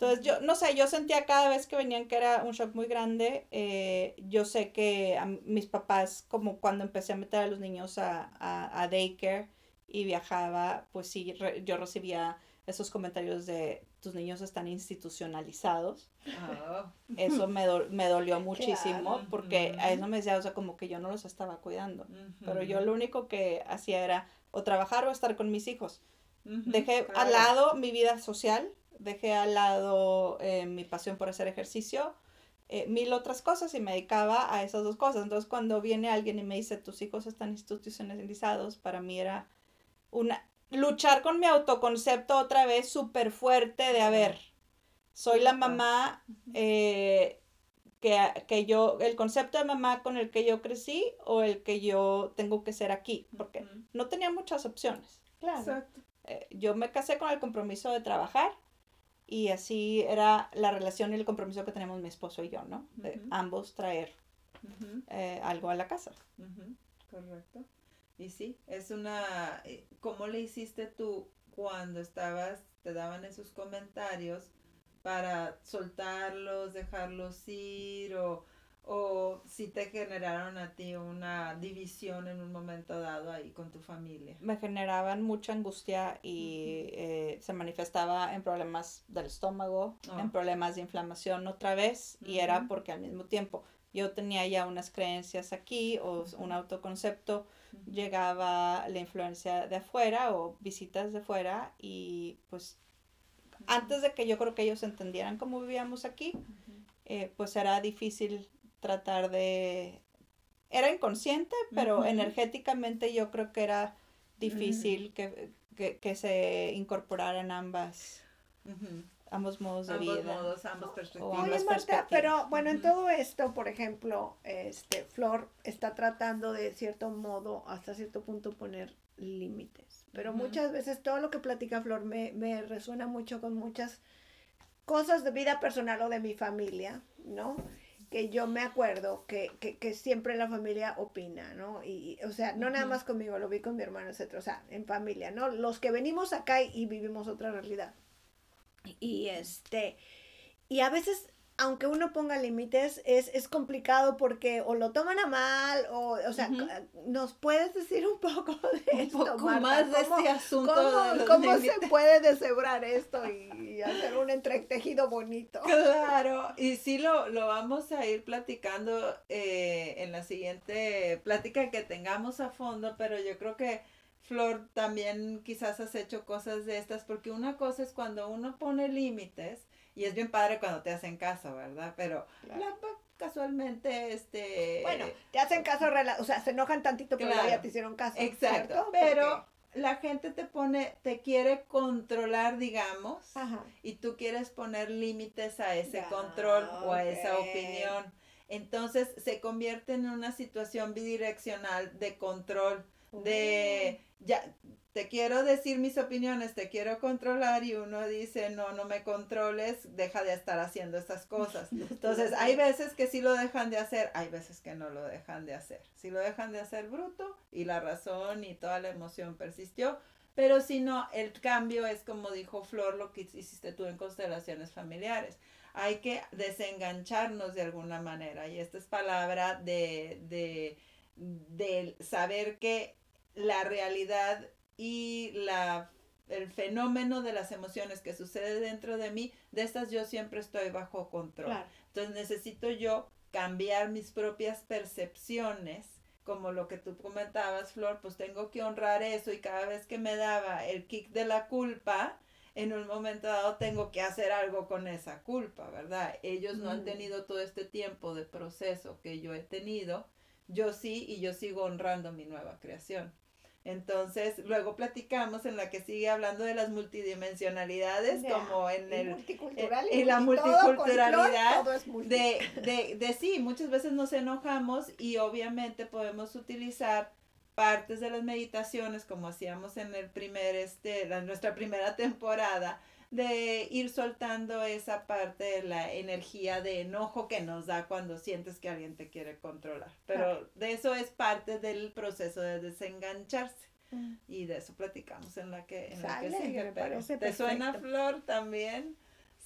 Speaker 3: Entonces, yo, no sé, yo sentía cada vez que venían que era un shock muy grande. eh, yo sé que a mis papás, como cuando empecé a meter a los niños a, a, a daycare y viajaba, pues sí, re- yo recibía esos comentarios de tus niños están institucionalizados.
Speaker 2: Ah,
Speaker 3: Eso me, do- me dolió muchísimo
Speaker 2: Claro.
Speaker 3: porque a eso me decía, o sea, como que yo no los estaba cuidando. Pero yo lo único que hacía era o trabajar o estar con mis hijos.
Speaker 2: Ujú,
Speaker 3: Dejé
Speaker 2: claro.
Speaker 3: al lado mi vida social, dejé al lado eh, mi pasión por hacer ejercicio, eh, mil otras cosas y me dedicaba a esas dos cosas. Entonces cuando viene alguien y me dice, tus hijos están institucionalizados, para mí era una luchar con mi autoconcepto otra vez súper fuerte de, a ver, soy la mamá eh, que, que yo, el concepto de mamá con el que yo crecí o el que yo tengo que ser aquí, porque no tenía muchas opciones.
Speaker 1: Claro.
Speaker 2: Exacto.
Speaker 3: Eh, yo me casé con el compromiso de trabajar y así era la relación y el compromiso que tenemos mi esposo y yo, ¿no? De ambos traer eh, algo a la casa.
Speaker 2: Correcto. Y sí, es una... eh, ¿Cómo le hiciste tú cuando estabas, te daban esos comentarios para soltarlos, dejarlos ir o, o si te generaron a ti una división en un momento dado ahí con tu familia?
Speaker 3: Me generaban mucha angustia y eh, se manifestaba en problemas del estómago,
Speaker 2: Oh.
Speaker 3: en problemas de inflamación otra vez y era porque al mismo tiempo yo tenía ya unas creencias aquí o un autoconcepto, llegaba la influencia de afuera o visitas de afuera y pues antes de que yo creo que ellos entendieran cómo vivíamos aquí, eh, pues era difícil tratar de... Era inconsciente, pero energéticamente yo creo que era difícil que, que, que se incorporaran ambas, ambos modos de
Speaker 2: Ambos
Speaker 3: vida.
Speaker 2: modos, perspectivas.
Speaker 3: ambas
Speaker 1: Oye, Marta,
Speaker 3: perspectivas.
Speaker 1: pero bueno, en todo esto, por ejemplo, este, Flor está tratando de cierto modo, hasta cierto punto, poner límites. Pero muchas veces todo lo que platica Flor me, me resuena mucho con muchas cosas de vida personal o de mi familia, ¿no? Que yo me acuerdo que, que, que siempre la familia opina, ¿no? Y, y, o sea, no nada más conmigo, lo vi con mi hermano, etcétera, o sea, en familia, ¿no? Los que venimos acá y, y vivimos otra realidad. Y este, y a veces, aunque uno ponga límites, es, es complicado porque o lo toman a mal, o, o sea, c- ¿nos puedes decir un poco de
Speaker 2: Un
Speaker 1: esto,
Speaker 2: poco
Speaker 1: Marta?
Speaker 2: más de
Speaker 1: ¿Cómo-
Speaker 2: este asunto
Speaker 1: ¿Cómo,
Speaker 2: de
Speaker 1: cómo se puede deshebrar esto y, y hacer un entretejido bonito?
Speaker 2: Claro, y sí lo, lo vamos a ir platicando eh, en la siguiente plática que tengamos a fondo, pero yo creo que Flor también quizás has hecho cosas de estas, porque una cosa es cuando uno pone límites, y es bien padre cuando te hacen caso, ¿verdad? Pero
Speaker 1: Claro.
Speaker 2: la- casualmente, este...
Speaker 1: Bueno, te hacen caso, o sea, se enojan tantito, pero
Speaker 2: Claro.
Speaker 1: ya te hicieron caso.
Speaker 2: Exacto,
Speaker 1: ¿cierto?
Speaker 2: pero la gente te pone, te quiere controlar, digamos,
Speaker 1: Ajá.
Speaker 2: y tú quieres poner límites a ese
Speaker 1: Ya,
Speaker 2: control o a esa opinión. Entonces se convierte en una situación bidireccional de control, de ya te quiero decir mis opiniones, te quiero controlar y uno dice, no, no me controles, deja de estar haciendo esas cosas. Entonces, hay veces que sí lo dejan de hacer, hay veces que no lo dejan de hacer. Si lo dejan de hacer bruto y la razón y toda la emoción persistió, pero si no, el cambio es como dijo Flor, lo que hiciste tú en constelaciones familiares. Hay que desengancharnos de alguna manera y esta es palabra de, de, de saber que la realidad y la el fenómeno de las emociones que sucede dentro de mí, de estas yo siempre estoy bajo control.
Speaker 1: Claro.
Speaker 2: Entonces necesito yo cambiar mis propias percepciones, como lo que tú comentabas, Flor, pues tengo que honrar eso y cada vez que me daba el kick de la culpa, en un momento dado tengo que hacer algo con esa culpa, ¿verdad? Ellos no han tenido todo este tiempo de proceso que yo he tenido, yo sí y yo sigo honrando mi nueva creación. Entonces, luego platicamos en la que sigue hablando de las multidimensionalidades, como en
Speaker 1: y
Speaker 2: el
Speaker 1: multicultural
Speaker 2: y la
Speaker 1: todo
Speaker 2: multiculturalidad
Speaker 1: todo es multi.
Speaker 2: de, de, de sí, muchas veces nos enojamos y obviamente podemos utilizar partes de las meditaciones, como hacíamos en el primer, este, la, nuestra primera temporada, de ir soltando esa parte de la energía de enojo que nos da cuando sientes que alguien te quiere controlar. Pero de eso es parte del proceso de desengancharse. Mm. Y de eso platicamos en la que, en la que sigue. Pero ¿Te suena flor también?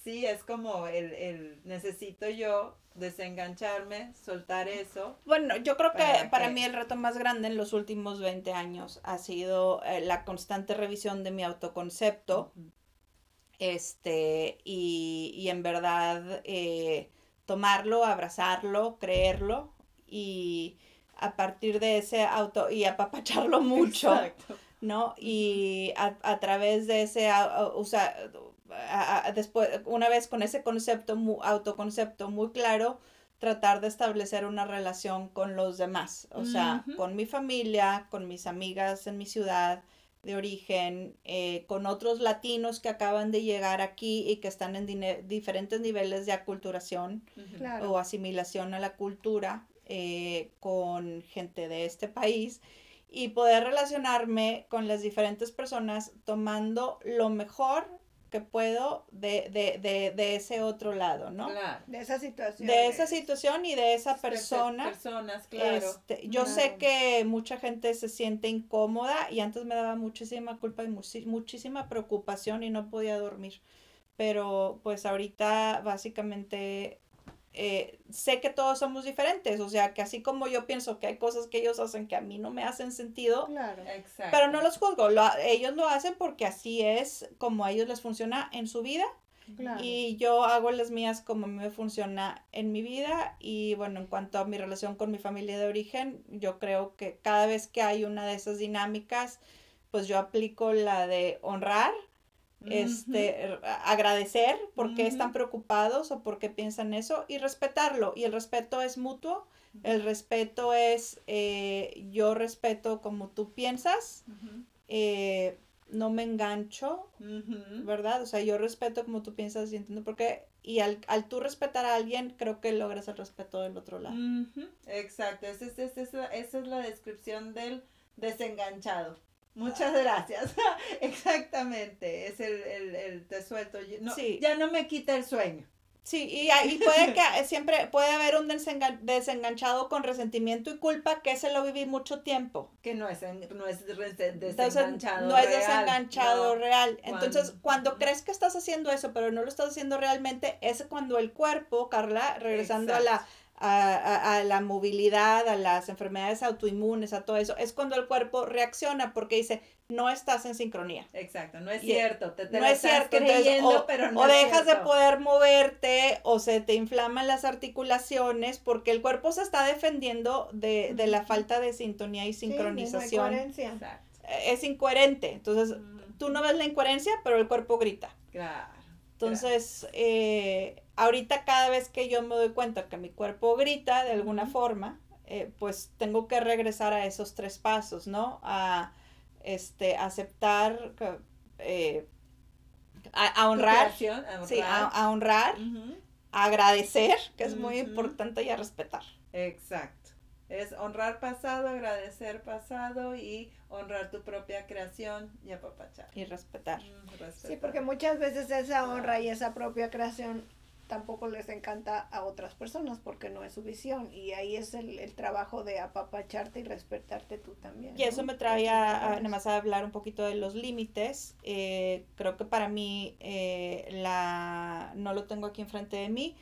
Speaker 2: Sí, es como el, el necesito yo desengancharme, soltar eso.
Speaker 3: Bueno, yo creo que para mí el reto más grande en los últimos 20 años ha sido eh, la constante revisión de mi autoconcepto este, y, y en verdad eh, tomarlo, abrazarlo, creerlo y a partir de ese auto y apapacharlo mucho, ¿no? Y a, a, través de ese, o sea, después, una vez con ese concepto, autoconcepto muy claro, tratar de establecer una relación con los demás, o sea, con mi familia, con mis amigas en mi ciudad, de origen, eh, con otros latinos que acaban de llegar aquí y que están en diferentes niveles de aculturación o asimilación a la cultura, eh, con gente de este país y poder relacionarme con las diferentes personas tomando lo mejor que puedo de, de, de, de ese otro lado, ¿no?
Speaker 1: Claro. De esa situación.
Speaker 3: De esa situación y de esa persona.
Speaker 2: Personas, claro.
Speaker 3: Este, yo sé que mucha gente se siente incómoda y antes me daba muchísima culpa y muchísima preocupación y no podía dormir. Pero pues ahorita básicamente eh, sé que todos somos diferentes, o sea, que así como yo pienso que hay cosas que ellos hacen que a mí no me hacen sentido,
Speaker 1: claro.
Speaker 3: pero no los juzgo, ellos lo hacen porque así es como a ellos les funciona en su vida. Y yo hago las mías como me funciona en mi vida y bueno, en cuanto a mi relación con mi familia de origen, yo creo que cada vez que hay una de esas dinámicas, pues yo aplico la de honrar este, agradecer por qué están preocupados o por qué piensan eso y respetarlo. Y el respeto es mutuo, el respeto es eh, yo respeto como tú piensas, eh, no me engancho, ¿verdad? O sea, yo respeto como tú piensas y entiendo por qué. Y al, al tú respetar a alguien, creo que logras el respeto del otro lado.
Speaker 2: Exacto, esa es, esa es la descripción del desenganchado. Muchas gracias. Exactamente. Es el, el, el te suelto. No, Ya no me quita el sueño.
Speaker 3: Sí, y, ahí puede que siempre puede haber un desenganchado con resentimiento y culpa que ese lo viví mucho tiempo.
Speaker 2: Que no es, no es desenganchado
Speaker 3: no es desenganchado real. Entonces, cuando crees que estás haciendo eso, pero no lo estás haciendo realmente, es cuando el cuerpo, Carla, regresando a la a, a, la movilidad, a las enfermedades autoinmunes, a todo eso, es cuando el cuerpo reacciona porque dice, no estás en sincronía.
Speaker 2: Exacto, no es cierto, te,
Speaker 3: no es cierto, o, pero no o dejas de poder moverte o se te inflaman las articulaciones porque el cuerpo se está defendiendo de, de la falta de sintonía y sincronización. es incoherente, entonces tú no ves la incoherencia, pero el cuerpo grita.
Speaker 2: Claro.
Speaker 3: Entonces, eh, ahorita cada vez que yo me doy cuenta que mi cuerpo grita de alguna forma, eh, pues tengo que regresar a esos tres pasos, ¿no? A este, aceptar, eh, a, honrar, sí, a, honrar, agradecer, que es muy importante, y a respetar.
Speaker 2: Exacto. Es honrar pasado, agradecer pasado y honrar tu propia creación y apapachar.
Speaker 3: Y respetar.
Speaker 1: respetar. Sí, porque muchas veces esa honra y esa propia creación tampoco les encanta a otras personas porque no es su visión y ahí es el, el trabajo de apapacharte y respetarte tú también.
Speaker 3: Y eso me trae a, nada más a hablar un poquito de los límites. Eh, creo que para mí eh, la no lo tengo aquí enfrente de mí,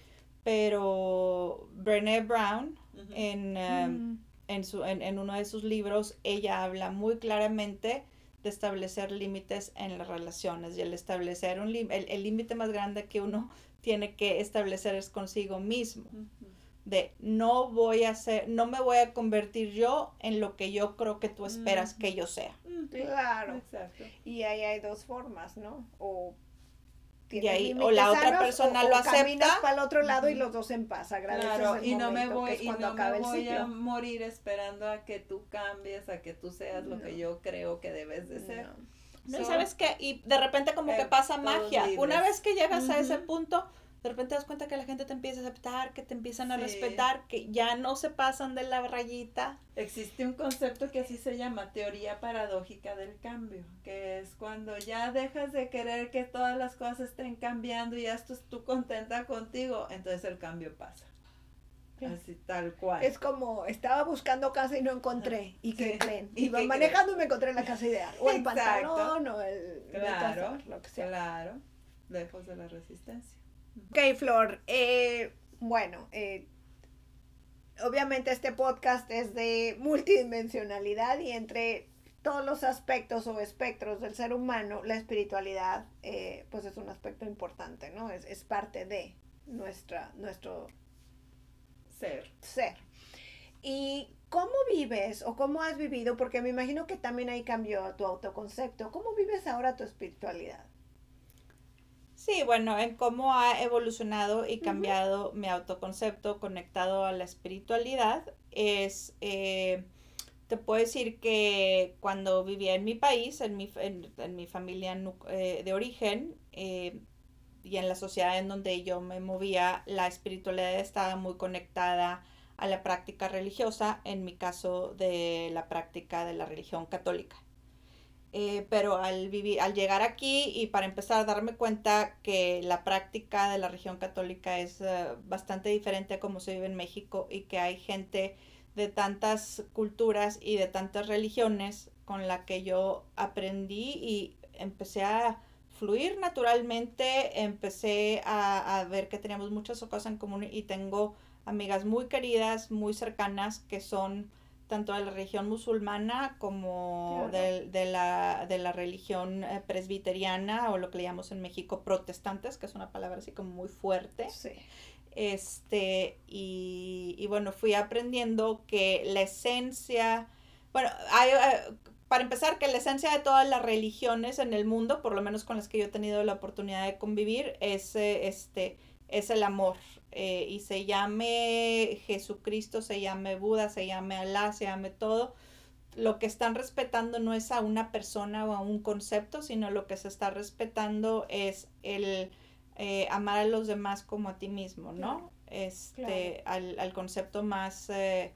Speaker 3: pero Brené Brown en, eh, mm. en, su, en, en uno de sus libros ella habla muy claramente de establecer límites en las relaciones y el establecer un el límite más grande que uno tiene que establecer es consigo mismo. De no voy a ser, no me voy a convertir yo en lo que yo creo que tú esperas que yo sea.
Speaker 1: Claro. Exacto. Y ahí hay dos formas, ¿no? O
Speaker 3: y ahí, o la otra persona lo acepta.
Speaker 1: Para el otro lado y los dos en paz.
Speaker 2: Claro, y no me voy, y no me voy a morir esperando a que tú cambies, a que tú seas lo que yo creo que debes de ser.
Speaker 3: No, y sabes qué, y de repente como que pasa magia. Una vez que llegas a ese punto, de repente te das cuenta que la gente te empieza a aceptar, que te empiezan a respetar, que ya no se pasan de la rayita.
Speaker 2: Existe un concepto que así se llama teoría paradójica del cambio, que es cuando ya dejas de querer que todas las cosas estén cambiando y ya estás tú contenta contigo, entonces el cambio pasa. Así tal cual.
Speaker 1: Es como, estaba buscando casa y no encontré. ¿Y qué
Speaker 2: Sí.
Speaker 1: creen?
Speaker 2: ¿Y
Speaker 1: Iba manejando y me encontré la casa ideal. O el
Speaker 2: Exacto.
Speaker 1: pantalón o el
Speaker 2: Claro,
Speaker 1: betazar, lo que sea.
Speaker 2: claro, lejos de la resistencia.
Speaker 1: Ok, Flor. eh, bueno, eh, obviamente este podcast es de multidimensionalidad y entre todos los aspectos o espectros del ser humano, la espiritualidad eh, pues es un aspecto importante, ¿no? Es, es parte de nuestra, nuestro
Speaker 2: Ser.
Speaker 1: ser. ¿Y cómo vives o cómo has vivido? Porque me imagino que también ahí cambió tu autoconcepto. ¿Cómo vives ahora tu espiritualidad?
Speaker 3: Sí, bueno, en cómo ha evolucionado y cambiado mi autoconcepto conectado a la espiritualidad es, eh, te puedo decir que cuando vivía en mi país, en mi, en, en mi familia eh, de origen eh, y en la sociedad en donde yo me movía, la espiritualidad estaba muy conectada a la práctica religiosa, en mi caso de la práctica de la religión católica. Eh, pero al vivir, al llegar aquí y para empezar a darme cuenta que la práctica de la religión católica es eh, bastante diferente a como se vive en México y que hay gente de tantas culturas y de tantas religiones con la que yo aprendí y empecé a fluir naturalmente, empecé a, a ver que teníamos muchas cosas en común y tengo amigas muy queridas, muy cercanas que son tanto de la religión musulmana como
Speaker 1: Claro.
Speaker 3: del- de, la, de la religión eh, presbiteriana o lo que le llamamos en México protestantes, que es una palabra así como muy fuerte.
Speaker 1: Sí.
Speaker 3: Este, y, y bueno, fui aprendiendo que la esencia, bueno, hay, eh, para empezar, que la esencia de todas las religiones en el mundo, por lo menos con las que yo he tenido la oportunidad de convivir, es, eh, este, es el amor. Eh, y se llame Jesucristo, se llame Buda, se llame Alá, se llame todo. Lo que están respetando no es a una persona o a un concepto, sino lo que se está respetando es el eh, amar a los demás como a ti mismo, ¿no? Este, al, al concepto más, eh,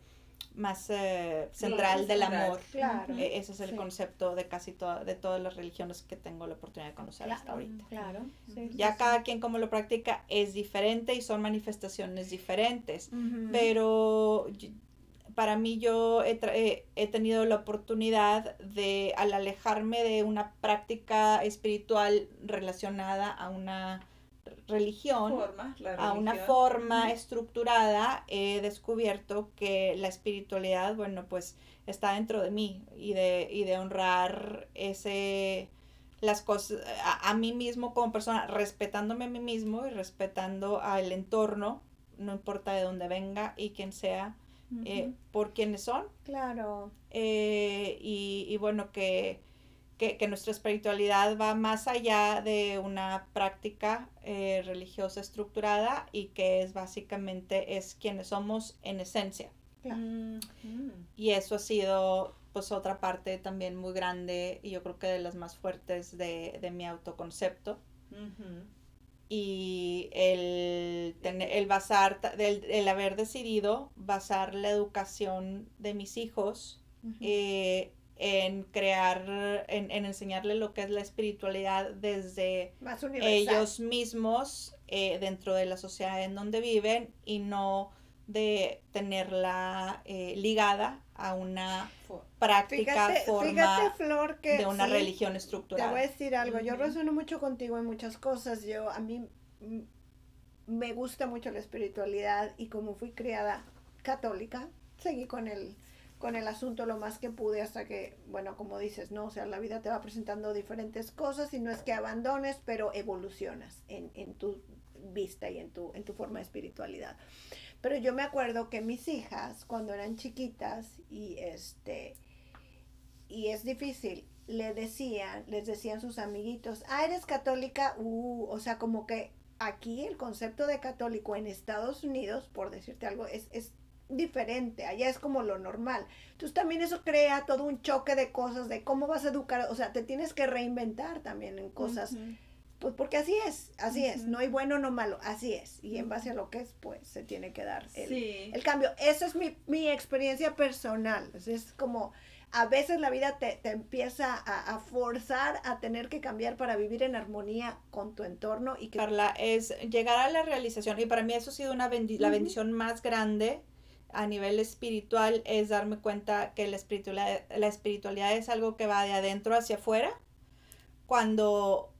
Speaker 3: más eh, central del
Speaker 2: central.
Speaker 3: amor.
Speaker 1: Claro.
Speaker 3: E- ese es el
Speaker 1: Sí.
Speaker 3: concepto de casi toda, de todas las religiones que tengo la oportunidad de conocer hasta ahorita.
Speaker 1: claro. sí,
Speaker 3: Ya
Speaker 1: sí,
Speaker 3: cada quien como lo practica es diferente y son manifestaciones diferentes. Pero para mí yo he, tra- he- he tenido la oportunidad de, al alejarme de una práctica espiritual relacionada a una religión,
Speaker 2: Forma,
Speaker 3: a una forma estructurada, he descubierto que la espiritualidad, bueno, pues está dentro de mí y de, y de honrar ese las cosas a, a mí mismo como persona, respetándome a mí mismo y respetando al entorno, no importa de dónde venga y quién sea, eh, por quienes son.
Speaker 1: Claro.
Speaker 3: Eh, y, y bueno, que, que, que nuestra espiritualidad va más allá de una práctica eh, religiosa estructurada y que es básicamente es quienes somos en esencia.
Speaker 1: Claro.
Speaker 2: Mm, mm.
Speaker 3: Y eso ha sido pues otra parte también muy grande y yo creo que de las más fuertes de, de mi autoconcepto. Y el, tener, el basar, el, el haber decidido basar la educación de mis hijos eh, en crear, en, en enseñarle lo que es la espiritualidad desde
Speaker 1: Más
Speaker 3: ellos mismos eh, dentro de la sociedad en donde viven y no de tenerla eh, ligada a una práctica
Speaker 1: Fíjate,
Speaker 3: forma
Speaker 1: fíjate, Flor, que
Speaker 3: de una
Speaker 1: sí,
Speaker 3: religión
Speaker 1: Te
Speaker 3: estructurada.
Speaker 1: voy a decir algo, yo resueno mucho contigo en muchas cosas. Yo, a mí me gusta mucho la espiritualidad y como fui criada católica, seguí con el, con el asunto lo más que pude hasta que, bueno, como dices, ¿no? O sea, la vida te va presentando diferentes cosas y no es que abandones, pero evolucionas en, en tu vista y en tu, en tu forma de espiritualidad. Pero yo me acuerdo que mis hijas, cuando eran chiquitas, y este, y es difícil, le decían, les decían sus amiguitos, ah, eres católica, uh, o sea, como que aquí el concepto de católico en Estados Unidos, por decirte algo, es, es diferente, allá es como lo normal. Entonces también eso crea todo un choque de cosas, de cómo vas a educar, o sea, te tienes que reinventar también en cosas
Speaker 2: Ujú.
Speaker 1: pues porque así es, así es, no hay bueno, no malo, así es. Y en base a lo que es, pues se tiene que dar el,
Speaker 2: Sí.
Speaker 1: el cambio. Esa es mi, mi experiencia personal. Es- como, a veces la vida te, te empieza a, a forzar a tener que cambiar para vivir en armonía con tu entorno y que...
Speaker 3: Carla, es llegar a la realización, y para mí eso ha sido una bendi- la bendición más grande a nivel espiritual, es darme cuenta que la espiritualidad, la espiritualidad es algo que va de adentro hacia afuera, cuando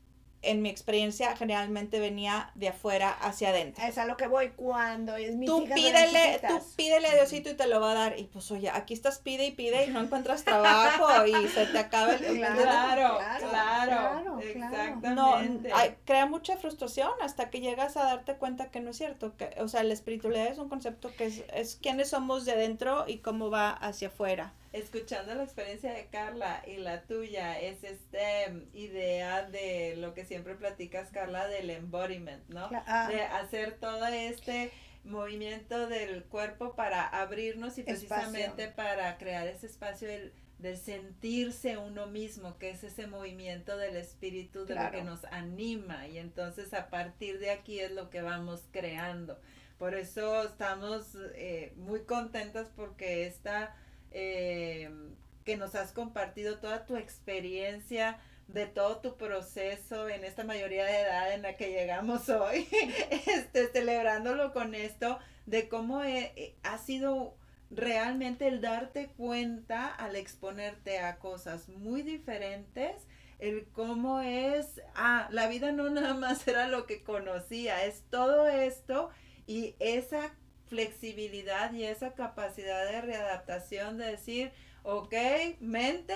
Speaker 3: en mi experiencia generalmente venía de afuera hacia adentro.
Speaker 1: Es a lo que voy cuando es mis
Speaker 3: Tú pídele, tú pídele a Diosito y te lo va a dar. Y pues oye, aquí estás pide y pide y no encuentras trabajo y se te acaba el
Speaker 1: Claro,
Speaker 2: Claro,
Speaker 1: claro,
Speaker 2: exactamente.
Speaker 3: No, hay- crea mucha frustración hasta que llegas a darte cuenta que no es cierto. Que, o sea, la espiritualidad es un concepto que es, es quiénes somos de dentro y cómo va hacia afuera.
Speaker 2: Escuchando la experiencia de Carla y la tuya, es esta idea de lo que siempre platicas, Carla, del embodiment, ¿no?
Speaker 1: Ah,
Speaker 2: De hacer todo este movimiento del cuerpo para abrirnos y
Speaker 1: Espacio.
Speaker 2: precisamente para crear ese espacio del, del sentirse uno mismo, que es ese movimiento del espíritu de
Speaker 1: Claro.
Speaker 2: lo que nos anima y entonces a partir de aquí es lo que vamos creando. Por eso estamos eh, muy contentas porque esta eh, que nos has compartido toda tu experiencia de todo tu proceso en esta mayoría de edad en la que llegamos hoy, este, celebrándolo con esto, de cómo eh, eh, ha sido realmente el darte cuenta al exponerte a cosas muy diferentes, el cómo es, ah, la vida no nada más era lo que conocía, es todo esto y esa flexibilidad y esa capacidad de readaptación de decir, ok, mente,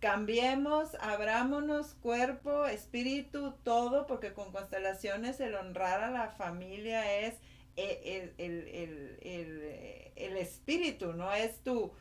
Speaker 2: cambiemos, abrámonos, cuerpo, espíritu, todo, porque con constelaciones el honrar a la familia es el, el, el, el, el espíritu, no es tu,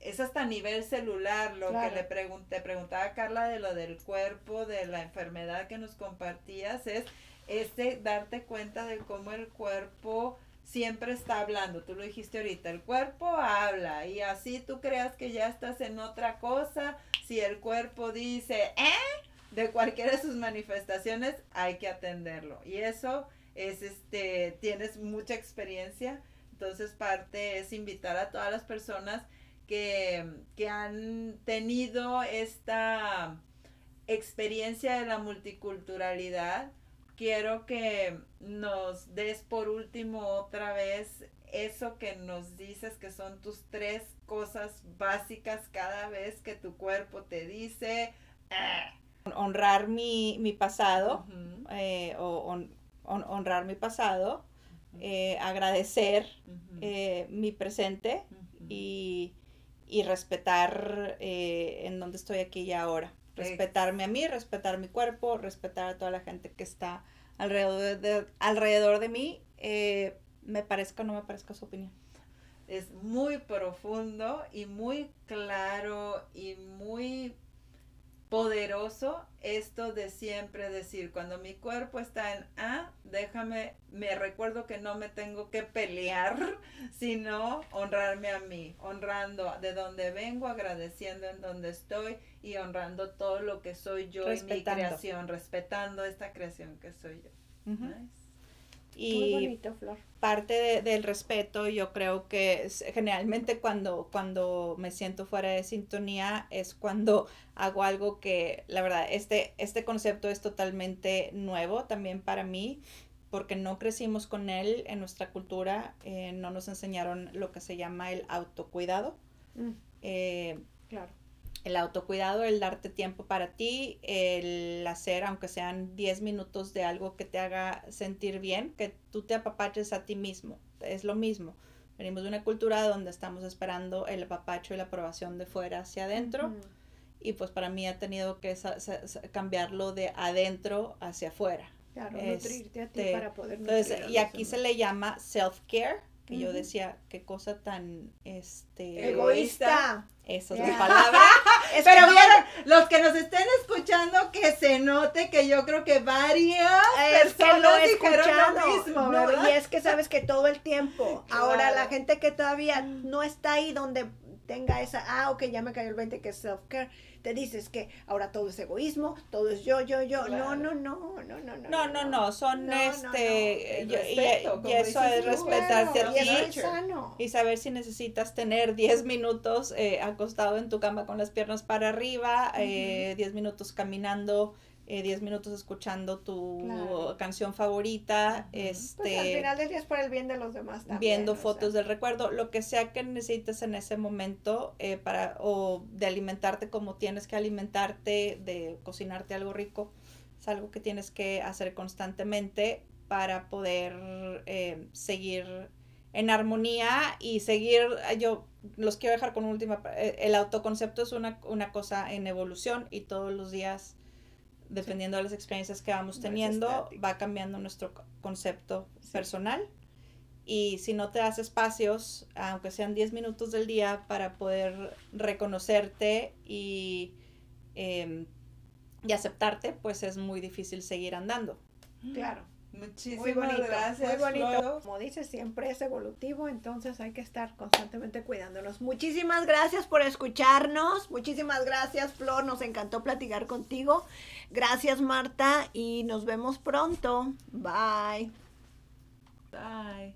Speaker 2: es hasta nivel celular, lo
Speaker 1: Claro.
Speaker 2: que le pregunté, preguntaba Carla de lo del cuerpo, de la enfermedad que nos compartías, es este darte cuenta de cómo el cuerpo siempre está hablando, tú lo dijiste ahorita, el cuerpo habla y así tú creas que ya estás en otra cosa, si el cuerpo dice, ¿eh? De cualquiera de sus manifestaciones hay que atenderlo. Y eso es este, tienes mucha experiencia, entonces parte es invitar a todas las personas que, que han tenido esta experiencia de la multiculturalidad, quiero que nos des por último otra vez eso que nos dices que son tus tres cosas básicas cada vez que tu cuerpo te dice "Ah".
Speaker 3: Honrar mi, mi pasado, eh, o hon- hon- honrar mi pasado, eh, agradecer eh, mi presente y, y respetar eh, en donde estoy aquí y ahora. Respetarme a mí, respetar mi cuerpo, respetar a toda la gente que está alrededor de, alrededor de mí, eh, me parezca o no me parezca su opinión.
Speaker 2: es muy profundo y muy claro y muy poderoso esto de siempre decir, cuando mi cuerpo está en A, déjame, me recuerdo que no me tengo que pelear, sino honrarme a mí, honrando de donde vengo, agradeciendo en donde estoy y honrando todo lo que soy yo y mi creación, respetando esta creación que soy yo. Nice.
Speaker 1: Muy
Speaker 3: Y
Speaker 1: bonito, Flor.
Speaker 3: parte de- del respeto, yo creo que es- generalmente cuando, cuando me siento fuera de sintonía es cuando hago algo que, la verdad, este, este concepto es totalmente nuevo también para mí, porque no crecimos con él en nuestra cultura, eh, no nos enseñaron lo que se llama el autocuidado.
Speaker 1: Mm,
Speaker 3: Eh,
Speaker 1: claro.
Speaker 3: El autocuidado, el darte tiempo para ti, el hacer, aunque sean 10 minutos de algo que te haga sentir bien, que tú te apapaches a ti mismo. Es lo mismo. Venimos de una cultura donde estamos esperando el apapacho y la aprobación de fuera hacia adentro. Y pues para mí ha tenido que cambiarlo de adentro hacia afuera.
Speaker 1: Claro,
Speaker 3: Este,
Speaker 1: nutrirte a ti para poder
Speaker 3: Entonces, y aquí se le llama self-care, que yo decía, qué cosa tan, este,
Speaker 1: Egoísta.
Speaker 3: esa es la palabra.
Speaker 1: Es
Speaker 2: Pero
Speaker 1: que no-
Speaker 2: vieron, los que nos estén escuchando, que se note que yo creo que varias
Speaker 1: Es que
Speaker 2: personas
Speaker 1: lo
Speaker 2: dijeron mismo,
Speaker 1: No,
Speaker 2: ¿verdad?
Speaker 1: y es que sabes que todo el tiempo. Ahora la gente que todavía no está ahí donde tenga esa, ah, ok, ya me cayó el 20 que es self-care, te dices que ahora todo es egoísmo, todo es yo, yo, yo. No, no, no, no, no, no.
Speaker 3: No, no, no, son
Speaker 1: No, no,
Speaker 3: este,
Speaker 2: no.
Speaker 3: y- eso es
Speaker 1: Claro,
Speaker 3: a
Speaker 1: y es muy
Speaker 3: ti
Speaker 1: sano.
Speaker 3: y saber si necesitas tener 10 minutos eh, acostado en tu cama con las piernas para arriba, eh, 10 minutos caminando, eh, 10 minutos escuchando tu
Speaker 1: Claro.
Speaker 3: canción favorita,
Speaker 2: Ujú.
Speaker 3: este
Speaker 1: Pues al final del día es para el bien de los demás también.
Speaker 3: viendo
Speaker 1: sea.
Speaker 3: fotos del recuerdo, lo que sea que necesites en ese momento eh, para o de alimentarte como tienes que alimentarte, de cocinarte algo rico, es algo que tienes que hacer constantemente para poder eh, seguir en armonía y seguir, yo los quiero dejar con una última, eh, el autoconcepto es una, una cosa en evolución y todos los días, dependiendo de las experiencias que vamos teniendo, va cambiando nuestro co- concepto
Speaker 1: Sí.
Speaker 3: personal. Y si no te das espacios, aunque sean 10 minutos del día, para poder reconocerte y, em, y aceptarte, pues es muy difícil seguir andando.
Speaker 1: Claro.
Speaker 2: Muchísimas
Speaker 1: Muy bonito,
Speaker 2: gracias.
Speaker 1: muy bonito. Como dices, siempre es evolutivo, entonces hay que estar constantemente cuidándonos. Muchísimas gracias por escucharnos. Muchísimas gracias, Flor. Nos encantó platicar contigo. Gracias, Marta, y nos vemos pronto. Bye.
Speaker 2: Bye.